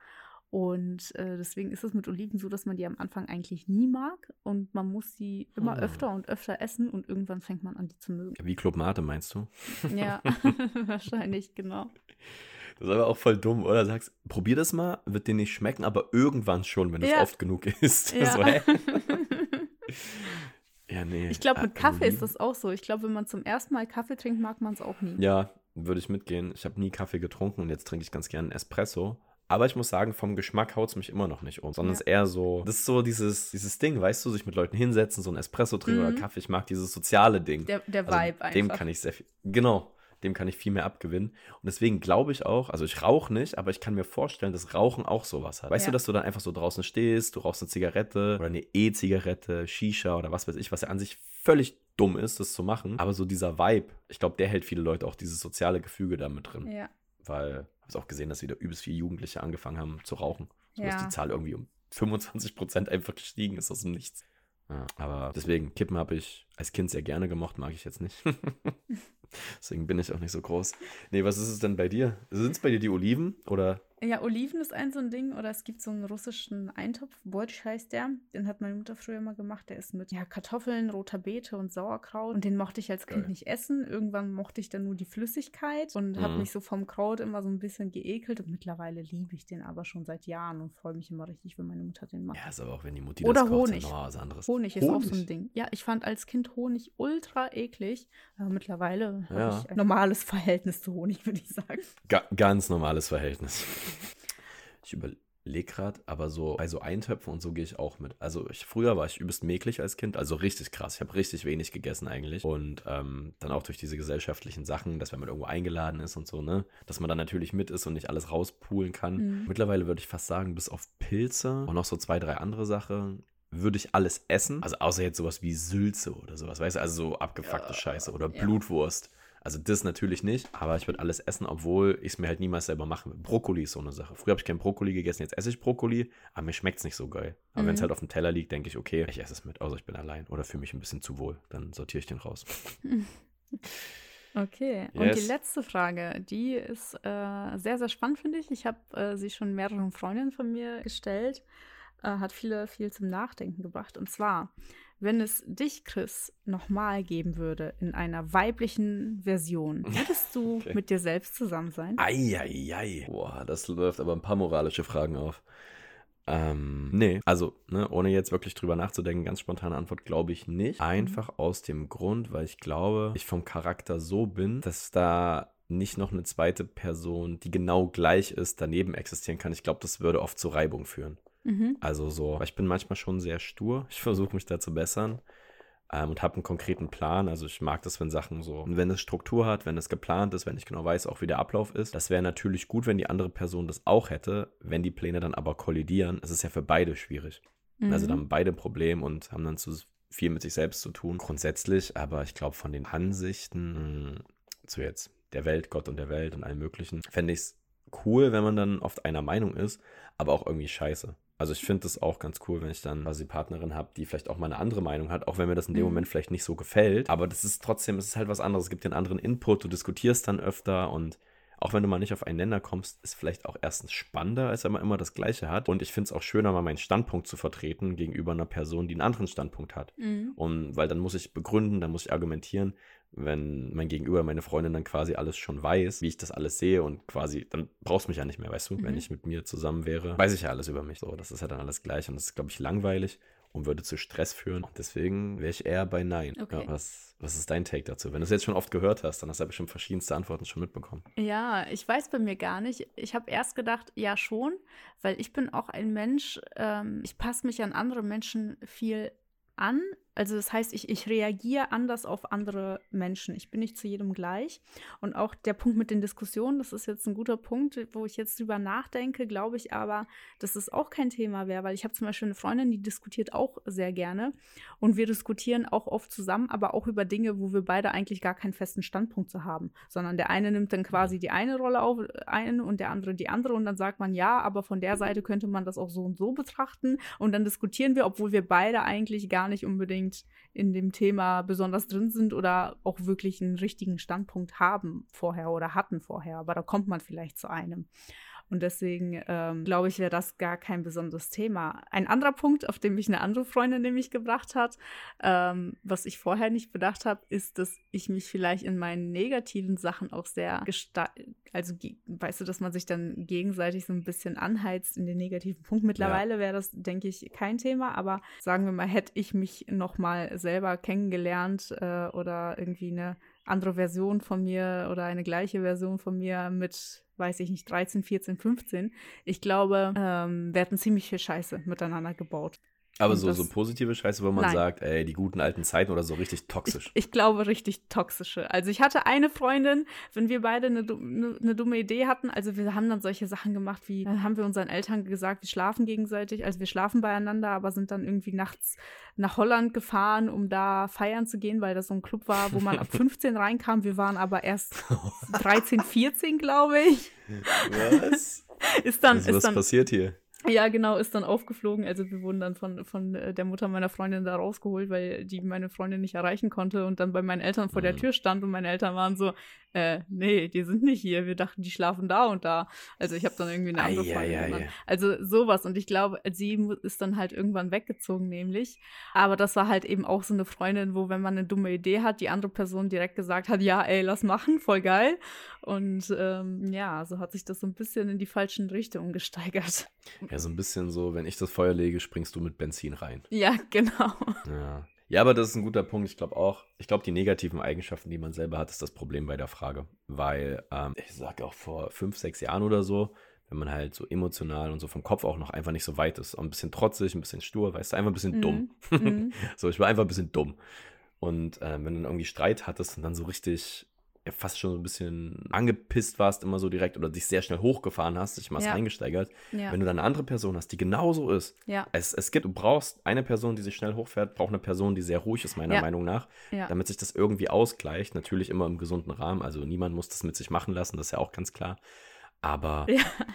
Und äh, deswegen ist es mit Oliven so, dass man die am Anfang eigentlich nie mag und man muss sie immer hm. öfter und öfter essen und irgendwann fängt man an, die zu mögen. Wie Club Mate meinst du? Ja, wahrscheinlich, genau. Das ist aber auch voll dumm, oder? Sagst, probier das mal, wird dir nicht schmecken, aber irgendwann schon, wenn du es ja. oft genug isst. Ja. Ja, nee. Ich glaube, mit äh, Kaffee ist das auch so. Ich glaube, wenn man zum ersten Mal Kaffee trinkt, mag man es auch nie. Ja, würde ich mitgehen. Ich habe nie Kaffee getrunken und jetzt trinke ich ganz gerne Espresso. Aber ich muss sagen, vom Geschmack haut es mich immer noch nicht um, sondern es ist eher so, das ist so dieses, dieses Ding, weißt du, sich mit Leuten hinsetzen, so ein Espresso trinken Mhm. oder Kaffee. Ich mag dieses soziale Ding. Der, der Also Vibe einfach. Dem kann ich sehr viel, genau, dem kann ich viel mehr abgewinnen. Und deswegen glaube ich auch, also ich rauche nicht, aber ich kann mir vorstellen, dass Rauchen auch sowas hat. Weißt Ja. du, dass du dann einfach so draußen stehst, du rauchst eine Zigarette oder eine E-Zigarette, Shisha oder was weiß ich, was ja an sich völlig dumm ist, das zu machen. Aber so dieser Vibe, ich glaube, der hält viele Leute auch dieses soziale Gefüge da mit drin. ja. Weil ich habe es auch gesehen, dass wieder übelst viele Jugendliche angefangen haben zu rauchen. So dass Ja. die Zahl irgendwie um 25 Prozent einfach gestiegen ist aus dem Nichts. Ja, aber deswegen, Kippen habe ich als Kind sehr gerne gemocht, mag ich jetzt nicht. deswegen bin ich auch nicht so groß. Nee, was ist es denn bei dir? Sind es bei dir die Oliven oder? Ja, Oliven ist ein so ein Ding. Oder es gibt so einen russischen Eintopf, Borsch heißt der. Den hat meine Mutter früher immer gemacht. Der ist mit ja, Kartoffeln, roter Beete und Sauerkraut. Und den mochte ich als Kind Geil. nicht essen. Irgendwann mochte ich dann nur die Flüssigkeit und habe Mhm. mich so vom Kraut immer so ein bisschen geekelt. Und mittlerweile liebe ich den aber schon seit Jahren und freue mich immer richtig, wenn meine Mutter den macht. Ja, ist aber auch, wenn die Mutti Oder das kocht, Honig. dann noch was anderes. Honig ist auch so ein Honig? Ding. Ja, ich fand als Kind Honig ultra eklig. Aber mittlerweile Ja. habe ich ein normales Verhältnis zu Honig, würde ich sagen. Ga ganz normales Verhältnis. Ich überlege gerade, aber so bei so Eintöpfen und so gehe ich auch mit. Also ich, früher war ich übelst mäglich als Kind, also richtig krass. Ich habe richtig wenig gegessen eigentlich. Und ähm, dann auch durch diese gesellschaftlichen Sachen, dass wenn man irgendwo eingeladen ist und so, ne, dass man dann natürlich mit ist und nicht alles rauspulen kann. Mhm. Mittlerweile würde ich fast sagen, bis auf Pilze und noch so zwei, drei andere Sachen würde ich alles essen. Also außer jetzt sowas wie Sülze oder sowas, weißt du, also so abgefuckte Scheiße oder ja. Blutwurst. Also das natürlich nicht, aber ich würde alles essen, obwohl ich es mir halt niemals selber machen will. Brokkoli ist so eine Sache. Früher habe ich kein Brokkoli gegessen, jetzt esse ich Brokkoli, aber mir schmeckt es nicht so geil. Aber wenn es Mhm. halt auf dem Teller liegt, denke ich, okay, ich esse es mit, außer ich bin allein oder fühle mich ein bisschen zu wohl. Dann sortiere ich den raus. Okay, und Yes. die letzte Frage, die ist äh, sehr, sehr spannend, finde ich. Ich habe äh, sie schon mehreren Freundinnen von mir gestellt, äh, hat viele viel zum Nachdenken gebracht. Und zwar, wenn es dich, Chris, nochmal geben würde in einer weiblichen Version, würdest du Okay. mit dir selbst zusammen sein? Eieiei. Boah, das läuft aber ein paar moralische Fragen auf. Ähm, nee, also, ne, ohne jetzt wirklich drüber nachzudenken, ganz spontane Antwort glaube ich nicht. Einfach aus dem Grund, weil ich glaube, ich vom Charakter so bin, dass da nicht noch eine zweite Person, die genau gleich ist, daneben existieren kann. Ich glaube, das würde oft zu Reibung führen. Mhm. Also so, ich bin manchmal schon sehr stur. Ich versuche mich da zu bessern ähm, und habe einen konkreten Plan. Also ich mag das, wenn Sachen so, und wenn es Struktur hat, wenn es geplant ist, wenn ich genau weiß, auch wie der Ablauf ist. Das wäre natürlich gut, wenn die andere Person das auch hätte. Wenn die Pläne dann aber kollidieren, ist es ja für beide schwierig. Also Mhm. dann haben beide ein Problem und haben dann zu viel mit sich selbst zu tun. Grundsätzlich, aber ich glaube, von den Ansichten mh, zu jetzt der Welt, Gott und der Welt und allem Möglichen, fände ich es cool, wenn man dann oft einer Meinung ist, aber auch irgendwie scheiße. Also ich finde es auch ganz cool, wenn ich dann quasi Partnerin habe, die vielleicht auch mal eine andere Meinung hat, auch wenn mir das in dem Mhm. Moment vielleicht nicht so gefällt. Aber das ist trotzdem, es ist halt was anderes. Es gibt den anderen Input, du diskutierst dann öfter und auch wenn du mal nicht auf einen Nenner kommst, ist vielleicht auch erstens spannender, als wenn man immer das Gleiche hat. Und ich finde es auch schöner, mal meinen Standpunkt zu vertreten gegenüber einer Person, die einen anderen Standpunkt hat. Mhm. Und weil dann muss ich begründen, dann muss ich argumentieren, wenn mein Gegenüber, meine Freundin dann quasi alles schon weiß, wie ich das alles sehe und quasi, dann brauchst du mich ja nicht mehr, weißt du? Wenn Mhm. ich mit mir zusammen wäre, weiß ich ja alles über mich. So, das ist ja dann alles gleich und das ist, glaube ich, langweilig und würde zu Stress führen. Und deswegen wäre ich eher bei Nein. Okay. Ja, was, was ist dein Take dazu? Wenn du es jetzt schon oft gehört hast, dann hast du ja bestimmt verschiedenste Antworten schon mitbekommen. Ja, ich weiß bei mir gar nicht. Ich habe erst gedacht, ja schon, weil ich bin auch ein Mensch, ähm, ich passe mich an andere Menschen viel an. Also das heißt, ich, ich reagiere anders auf andere Menschen. Ich bin nicht zu jedem gleich. Und auch der Punkt mit den Diskussionen, das ist jetzt ein guter Punkt, wo ich jetzt drüber nachdenke, glaube ich aber, dass es auch kein Thema wäre, weil ich habe zum Beispiel eine Freundin, die diskutiert auch sehr gerne. Und wir diskutieren auch oft zusammen, aber auch über Dinge, wo wir beide eigentlich gar keinen festen Standpunkt zu haben, sondern der eine nimmt dann quasi die eine Rolle auf ein und der andere die andere und dann sagt man ja, aber von der Seite könnte man das auch so und so betrachten und dann diskutieren wir, obwohl wir beide eigentlich gar nicht unbedingt in dem Thema besonders drin sind oder auch wirklich einen richtigen Standpunkt haben vorher oder hatten vorher, aber da kommt man vielleicht zu einem. Und deswegen ähm, glaube ich, wäre das gar kein besonderes Thema. Ein anderer Punkt, auf den mich eine andere Freundin nämlich gebracht hat, ähm, was ich vorher nicht bedacht habe, ist, dass ich mich vielleicht in meinen negativen Sachen auch sehr also weißt du, dass man sich dann gegenseitig so ein bisschen anheizt in den negativen Punkt. Mittlerweile wäre das, denke ich, kein Thema, aber sagen wir mal, hätte ich mich noch mal selber kennengelernt äh, oder irgendwie eine andere Version von mir oder eine gleiche Version von mir mit, weiß ich nicht, 13, 14, 15. Ich glaube, ähm, wir hatten ziemlich viel Scheiße miteinander gebaut. Aber so, so positive Scheiße, wo man Nein. sagt, ey, die guten alten Zeiten oder so richtig toxisch. Ich glaube, richtig toxische. Also ich hatte eine Freundin, wenn wir beide eine, eine, eine dumme Idee hatten, also wir haben dann solche Sachen gemacht, wie dann haben wir unseren Eltern gesagt, wir schlafen gegenseitig, also wir schlafen beieinander, aber sind dann irgendwie nachts nach Holland gefahren, um da feiern zu gehen, weil das so ein Club war, wo man ab 15 reinkam. Wir waren aber erst 13, 14, glaube ich. Was? Ist dann, Also, was ist dann passiert hier? Ja, genau, ist dann aufgeflogen. Also wir wurden dann von, von äh, der Mutter meiner Freundin da rausgeholt, weil die meine Freundin nicht erreichen konnte und dann bei meinen Eltern vor der Mhm. Tür stand und meine Eltern waren so, äh, nee, die sind nicht hier. Wir dachten, die schlafen da und da. Also ich habe dann irgendwie eine andere Ei, Freundin ei, ei. Also sowas. Und ich glaube, sie ist dann halt irgendwann weggezogen, nämlich. Aber das war halt eben auch so eine Freundin, wo, wenn man eine dumme Idee hat, die andere Person direkt gesagt hat, ja, ey, lass machen, voll geil. Und ähm, ja, so hat sich das so ein bisschen in die falschen Richtungen gesteigert. Ja, so ein bisschen so, wenn ich das Feuer lege, springst du mit Benzin rein. Ja, genau. Ja. Ja, aber das ist ein guter Punkt. Ich glaube auch, ich glaube, die negativen Eigenschaften, die man selber hat, ist das Problem bei der Frage. Weil, ähm, ich sage auch vor fünf, sechs Jahren oder so, wenn man halt so emotional und so vom Kopf auch noch einfach nicht so weit ist, auch ein bisschen trotzig, ein bisschen stur, weißt du, einfach ein bisschen dumm. Mhm. so, ich war einfach ein bisschen dumm. Und äh, wenn du dann irgendwie Streit hattest und dann so richtig fast schon so ein bisschen angepisst warst, immer so direkt oder dich sehr schnell hochgefahren hast, dich mal Ja. reingesteigert, Ja. wenn du dann eine andere Person hast, die genauso ist, ja, es, es gibt, du brauchst eine Person, die sich schnell hochfährt, braucht eine Person, die sehr ruhig ist, meiner Ja. Meinung nach, damit sich das irgendwie ausgleicht. Natürlich immer im gesunden Rahmen. Also niemand muss das mit sich machen lassen, das ist ja auch ganz klar. Aber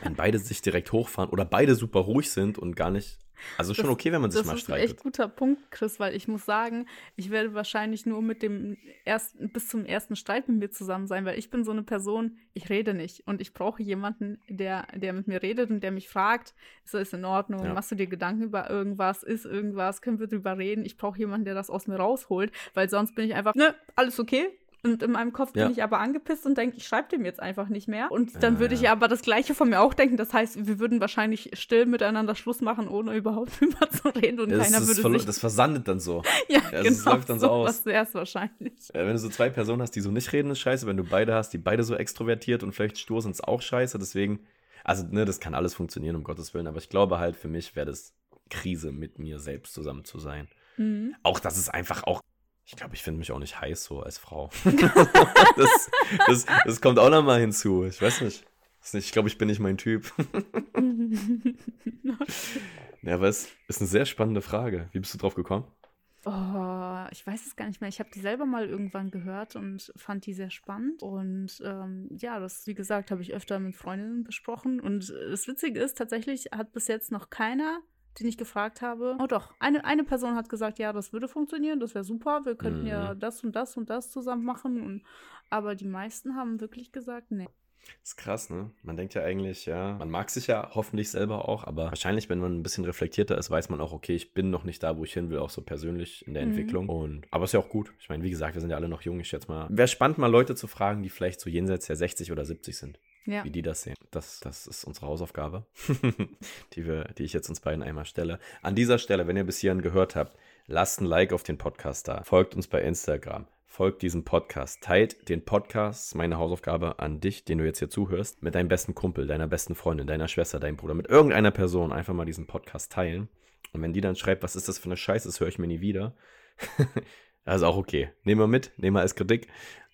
wenn beide sich direkt hochfahren oder beide super ruhig sind und gar nicht. Also schon Das- okay, wenn man sich Das mal ist ein echt streitet. guter Punkt, Chris, weil ich muss sagen, ich werde wahrscheinlich nur mit dem ersten, bis zum ersten Streit mit mir zusammen sein, weil ich bin so eine Person, ich rede nicht und ich brauche jemanden, der, der mit mir redet und der mich fragt, ist das in Ordnung, Ja. machst du dir Gedanken über irgendwas, ist irgendwas, können wir drüber reden? Ich brauche jemanden, der das aus mir rausholt, weil sonst bin ich einfach, ne, alles okay, Und in meinem Kopf Ja. bin ich aber angepisst und denke, ich schreibe dem jetzt einfach nicht mehr. Und dann Ja, würde ich ja. aber das Gleiche von mir auch denken. Das heißt, wir würden wahrscheinlich still miteinander Schluss machen, ohne überhaupt drüber zu reden. Und Das, keiner würde verlo- sich. das versandet dann so. ja, Ja, genau. es läuft dann so aus. Das wär's wahrscheinlich. Äh, Wenn du so zwei Personen hast, die so nicht reden, ist scheiße. Wenn du beide hast, die beide so extrovertiert und vielleicht stur sind, ist auch scheiße. Deswegen, also, ne, das kann alles funktionieren, um Gottes Willen. Aber ich glaube halt, für mich wäre das Krise, mit mir selbst zusammen zu sein. Mhm. Auch das ist einfach auch. Ich glaube, ich finde mich auch nicht heiß so als Frau. das, das, das kommt auch nochmal hinzu. Ich weiß nicht. Nicht ich glaube, ich bin nicht mein Typ. ja, aber es ist eine sehr spannende Frage. Wie bist du drauf gekommen? Oh, ich weiß es gar nicht mehr. Ich habe die selber mal irgendwann gehört und fand die sehr spannend. Und ähm, ja, das, wie gesagt, habe ich öfter mit Freundinnen besprochen. Und äh, das Witzige ist, tatsächlich hat bis jetzt noch keiner, den ich gefragt habe. Oh doch, eine, eine Person hat gesagt, ja, das würde funktionieren, das wäre super, wir könnten Mhm. ja das und das und das zusammen machen. Und, aber die meisten haben wirklich gesagt, nee. ist krass, ne? Man denkt ja eigentlich, ja, man mag sich ja hoffentlich selber auch, aber wahrscheinlich, wenn man ein bisschen reflektierter ist, weiß man auch, okay, ich bin noch nicht da, wo ich hin will, auch so persönlich in der Mhm. Entwicklung. Und, aber ist ja auch gut. Ich meine, wie gesagt, wir sind ja alle noch jung. Ich schätze mal, wäre spannend, mal Leute zu fragen, die vielleicht so jenseits der 60 oder 70 sind, Ja. wie die das sehen. Das, das ist unsere Hausaufgabe, die, wir, die ich jetzt uns beiden einmal stelle. An dieser Stelle, wenn ihr bis hierhin gehört habt, lasst ein Like auf den Podcast da. Folgt uns bei Instagram. Folgt diesem Podcast. Teilt den Podcast, meine Hausaufgabe an dich, den du jetzt hier zuhörst, mit deinem besten Kumpel, deiner besten Freundin, deiner Schwester, deinem Bruder, mit irgendeiner Person einfach mal diesen Podcast teilen. Und wenn die dann schreibt, was ist das für eine Scheiße, das höre ich mir nie wieder. ist auch okay. Nehmen wir mit, nehmen wir als Kritik.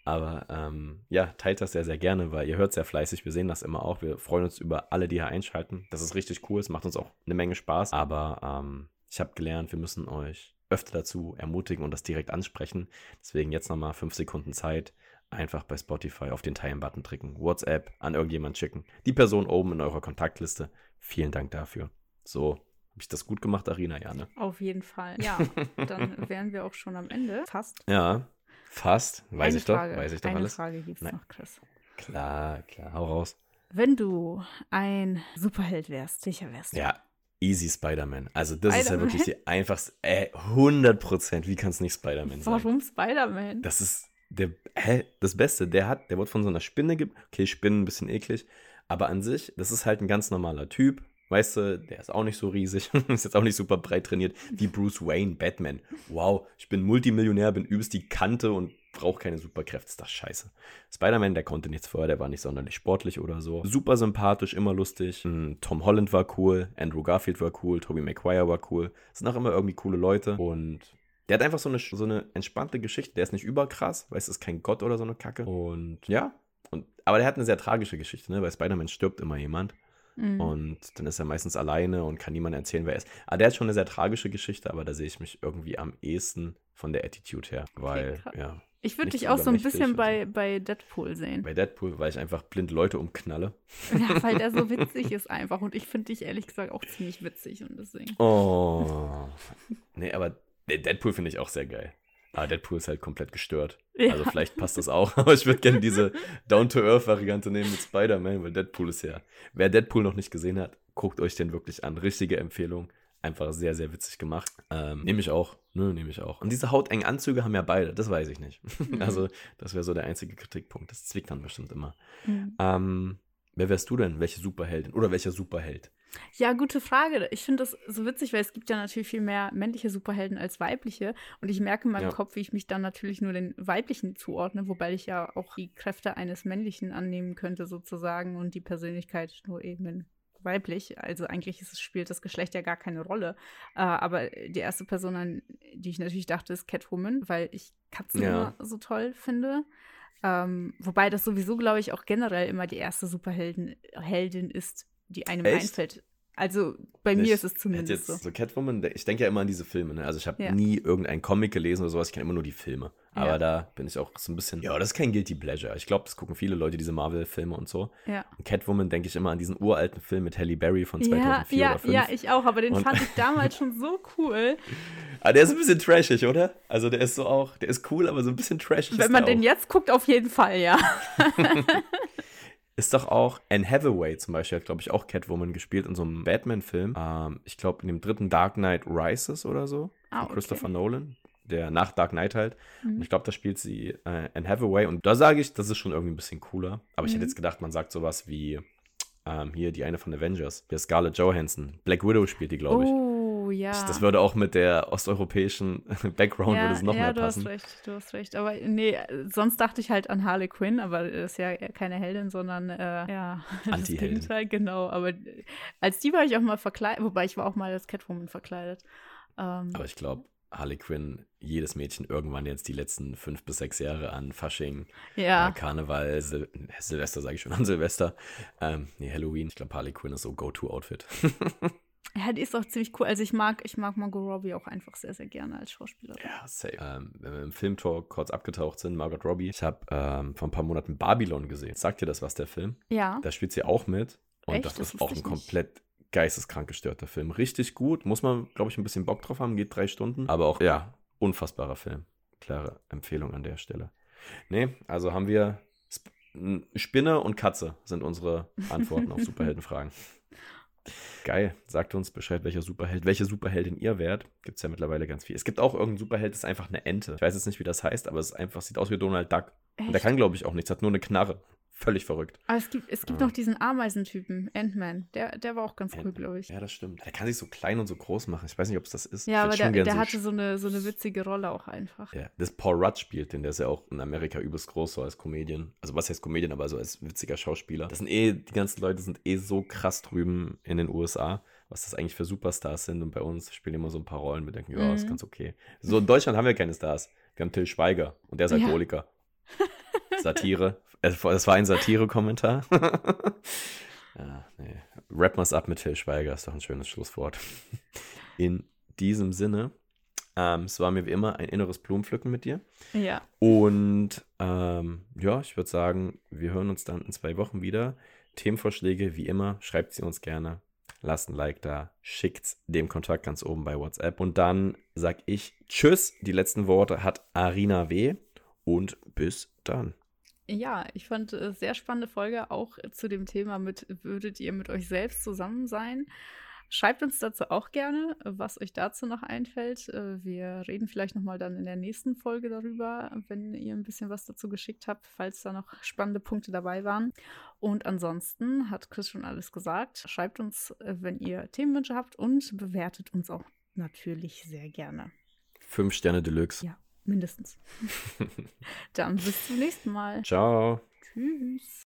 Aber ähm, ja, teilt das sehr, sehr gerne, weil ihr hört sehr fleißig. Wir sehen das immer auch. Wir freuen uns über alle, die hier einschalten. Das ist richtig cool. Es macht uns auch eine Menge Spaß. Aber ähm, ich habe gelernt, wir müssen euch öfter dazu ermutigen und das direkt ansprechen. Deswegen jetzt nochmal fünf Sekunden Zeit. Einfach bei Spotify auf den Teilen-Button drücken. WhatsApp an irgendjemand schicken. Die Person oben in eurer Kontaktliste. Vielen Dank dafür. So, habe ich das gut gemacht, Arina? Ja, ne? Auf jeden Fall. Ja, dann wären wir auch schon am Ende. Fast. Ja, fast. Weiß Eine ich doch. Frage, Weiß ich doch eine alles. Frage gibt es Nein. noch, Chris. Klar, klar. Hau raus. Wenn du ein Superheld wärst, welcher wärst du? Ja, easy Spider-Man. Also das ist ja Spider-Man? wirklich die einfachste, äh, 100 Prozent. Wie kann es nicht Spider-Man sein? Warum Spider-Man? Das ist der, hä, das Beste. Der hat, der wurde von so einer Spinne, ge okay, Spinnen ein bisschen eklig, aber an sich, das ist halt ein ganz normaler Typ, Weißt du, der ist auch nicht so riesig, ist jetzt auch nicht super breit trainiert wie Bruce Wayne, Batman. Wow, ich bin Multimillionär, bin übelst die Kante und brauche keine Superkräfte, ist das scheiße. Spider-Man, der konnte nichts vorher, der war nicht sonderlich sportlich oder so. Super sympathisch, immer lustig. Hm, Tom Holland war cool, Andrew Garfield war cool, Tobey Maguire war cool. Das sind auch immer irgendwie coole Leute und der hat einfach so eine, so eine entspannte Geschichte. Der ist nicht überkrass, weil es ist kein Gott oder so eine Kacke. Und ja, und, aber der hat eine sehr tragische Geschichte, ne? Bei Spider-Man stirbt immer jemand. Mhm. Und dann ist er meistens alleine und kann niemand erzählen, wer er ist. Aber ah, der hat schon eine sehr tragische Geschichte, aber da sehe ich mich irgendwie am ehesten von der Attitude her. Weil, okay, ja. Ich würde dich auch so ein bisschen bei, bei Deadpool sehen. Bei Deadpool, weil ich einfach blind Leute umknalle. Ja, weil der so witzig ist einfach. Und ich finde dich ehrlich gesagt auch ziemlich witzig und deswegen. Oh. Nee, aber Deadpool finde ich auch sehr geil. Ah, Deadpool ist halt komplett gestört. Ja. Also vielleicht passt das auch, aber ich würde gerne diese Down-to-Earth-Variante nehmen mit Spider-Man, weil Deadpool ist ja. Wer Deadpool noch nicht gesehen hat, guckt euch den wirklich an. Richtige Empfehlung. Einfach sehr, sehr witzig gemacht. Ähm, nehme ich auch. Ne, nehme ich auch. Und diese hautengen Anzüge haben ja beide, das weiß ich nicht. Mhm. Also, das wäre so der einzige Kritikpunkt. Das zwickt dann bestimmt immer. Mhm. Ähm, wer wärst du denn? Welche Superheldin oder welcher Superheld? Ja, gute Frage. Ich finde das so witzig, weil es gibt ja natürlich viel mehr männliche Superhelden als weibliche. Und ich merke in meinem ja. Kopf, wie ich mich dann natürlich nur den weiblichen zuordne, wobei ich ja auch die Kräfte eines männlichen annehmen könnte, sozusagen, und die Persönlichkeit nur eben weiblich. Also eigentlich ist es, spielt das Geschlecht ja gar keine Rolle. Äh, aber die erste Person, an die ich natürlich dachte, ist Catwoman, weil ich Katzen ja. so toll finde. Ähm, wobei das sowieso, glaube ich, auch generell immer die erste Superheldin Heldin ist, die einem Echt? einfällt. Also bei ich mir ist es zumindest jetzt so. so Catwoman, ich denke ja immer an diese Filme. Ne? Also ich habe ja. nie irgendeinen Comic gelesen oder sowas, ich kenne immer nur die Filme. Aber ja. da bin ich auch so ein bisschen, ja, das ist kein Guilty Pleasure. Ich glaube, das gucken viele Leute, diese Marvel-Filme und so. Ja. Und Catwoman denke ich immer an diesen uralten Film mit Halle Berry von 2004 ja, oder 5. Ja, ich auch, aber den und fand ich damals schon so cool. Aber der ist ein bisschen trashig, oder? Also der ist so auch, der ist cool, aber so ein bisschen trashig. Wenn man den jetzt guckt, auf jeden Fall, ja. ist doch auch Anne Hathaway zum Beispiel, hat glaube ich auch Catwoman gespielt in so einem Batman-Film. Ähm, ich glaube in dem dritten Dark Knight Rises oder so. Ah, okay. Christopher Nolan. Der nach Dark Knight halt. Mhm. Und ich glaube, da spielt sie äh, Anne Hathaway. Und da sage ich, das ist schon irgendwie ein bisschen cooler. Aber mhm. ich hätte mhm. jetzt gedacht, man sagt sowas wie ähm, hier die eine von Avengers. Hier Scarlett Johansson. Black Widow spielt die, glaube ich. Oh ja. Das würde auch mit der osteuropäischen Background ja, würde es noch ja, mehr passen. Ja, du hast recht, du hast recht. Aber nee, sonst dachte ich halt an Harley Quinn, aber das ist ja keine Heldin, sondern äh, ja, das Gegenteil, genau. Aber als die war ich auch mal verkleidet, wobei ich war auch mal als Catwoman verkleidet. Ähm, aber ich glaube, Harley Quinn, jedes Mädchen irgendwann jetzt die letzten fünf bis sechs Jahre an Fasching, ja. äh, Karneval, Sil Silvester sage ich schon, an Silvester, ähm, nee, Halloween. Ich glaube, Harley Quinn ist so Go-To-Outfit. Ja, die ist auch ziemlich cool. Also ich mag, ich mag Margot Robbie auch einfach sehr, sehr gerne als Schauspielerin. Ja, safe. Ähm, wenn wir im Filmtalk kurz abgetaucht sind, Margot Robbie, ich habe ähm, vor ein paar Monaten Babylon gesehen. Sagt dir das was, der Film? Ja. Da spielt sie auch mit. Und Echt? das, das ist auch ein komplett geisteskrank gestörter Film. Richtig gut. Muss man, glaube ich, ein bisschen Bock drauf haben. Geht drei Stunden. Aber auch, ja, unfassbarer Film. Klare Empfehlung an der Stelle. Nee, also haben wir Sp Spinne und Katze sind unsere Antworten auf Superheldenfragen. Geil. Sagt uns Bescheid, welcher Superheld, welche Superheldin ihr wärt. Gibt es ja mittlerweile ganz viel. Es gibt auch irgendeinen Superheld, das ist einfach eine Ente. Ich weiß jetzt nicht, wie das heißt, aber es einfach, sieht aus wie Donald Duck. Echt? Und der kann, glaube ich, auch nichts, hat nur eine Knarre. Völlig verrückt. Aber es gibt, es gibt ja. noch diesen Ameisentypen, Ant-Man. Der, der war auch ganz cool, glaube ich. Ja, das stimmt. Der kann sich so klein und so groß machen. Ich weiß nicht, ob es das ist. Ja, aber der, der so hatte so eine, so eine witzige Rolle auch einfach. Ja, das Paul Rudd spielt den, der ist ja auch in Amerika übelst groß, so als Comedian. Also was heißt Comedian, aber so als witziger Schauspieler. Das sind eh, die ganzen Leute sind eh so krass drüben in den USA was das eigentlich für Superstars sind. Und bei uns spielen immer so ein paar Rollen. Wir denken, ja, mhm. ist ganz okay. So in Deutschland haben wir keine Stars. Wir haben Till Schweiger und der ist Alkoholiker. Ja. Satire. Das war ein Satire-Kommentar. ja, nee. Rap mal's ab mit Till Schweiger ist doch ein schönes Schlusswort. In diesem Sinne, ähm, es war mir wie immer ein inneres Blumenpflücken mit dir. Ja. Und ähm, ja, ich würde sagen, wir hören uns dann in zwei Wochen wieder. Themenvorschläge, wie immer, schreibt sie uns gerne lasst ein Like da, schickt dem Kontakt ganz oben bei WhatsApp. Und dann sag ich Tschüss. Die letzten Worte hat Arina W. Und bis dann. Ja, ich fand äh, sehr spannende Folge auch zu dem Thema mit, würdet ihr mit euch selbst zusammen sein? Schreibt uns dazu auch gerne, was euch dazu noch einfällt. Äh, wir reden vielleicht nochmal dann in der nächsten Folge darüber, wenn ihr ein bisschen was dazu geschickt habt, falls da noch spannende Punkte dabei waren. Und ansonsten hat Chris schon alles gesagt. Schreibt uns, äh, wenn ihr Themenwünsche habt und bewertet uns auch natürlich sehr gerne. Fünf Sterne Deluxe. Ja, mindestens. dann bis zum nächsten Mal. Ciao. Tschüss.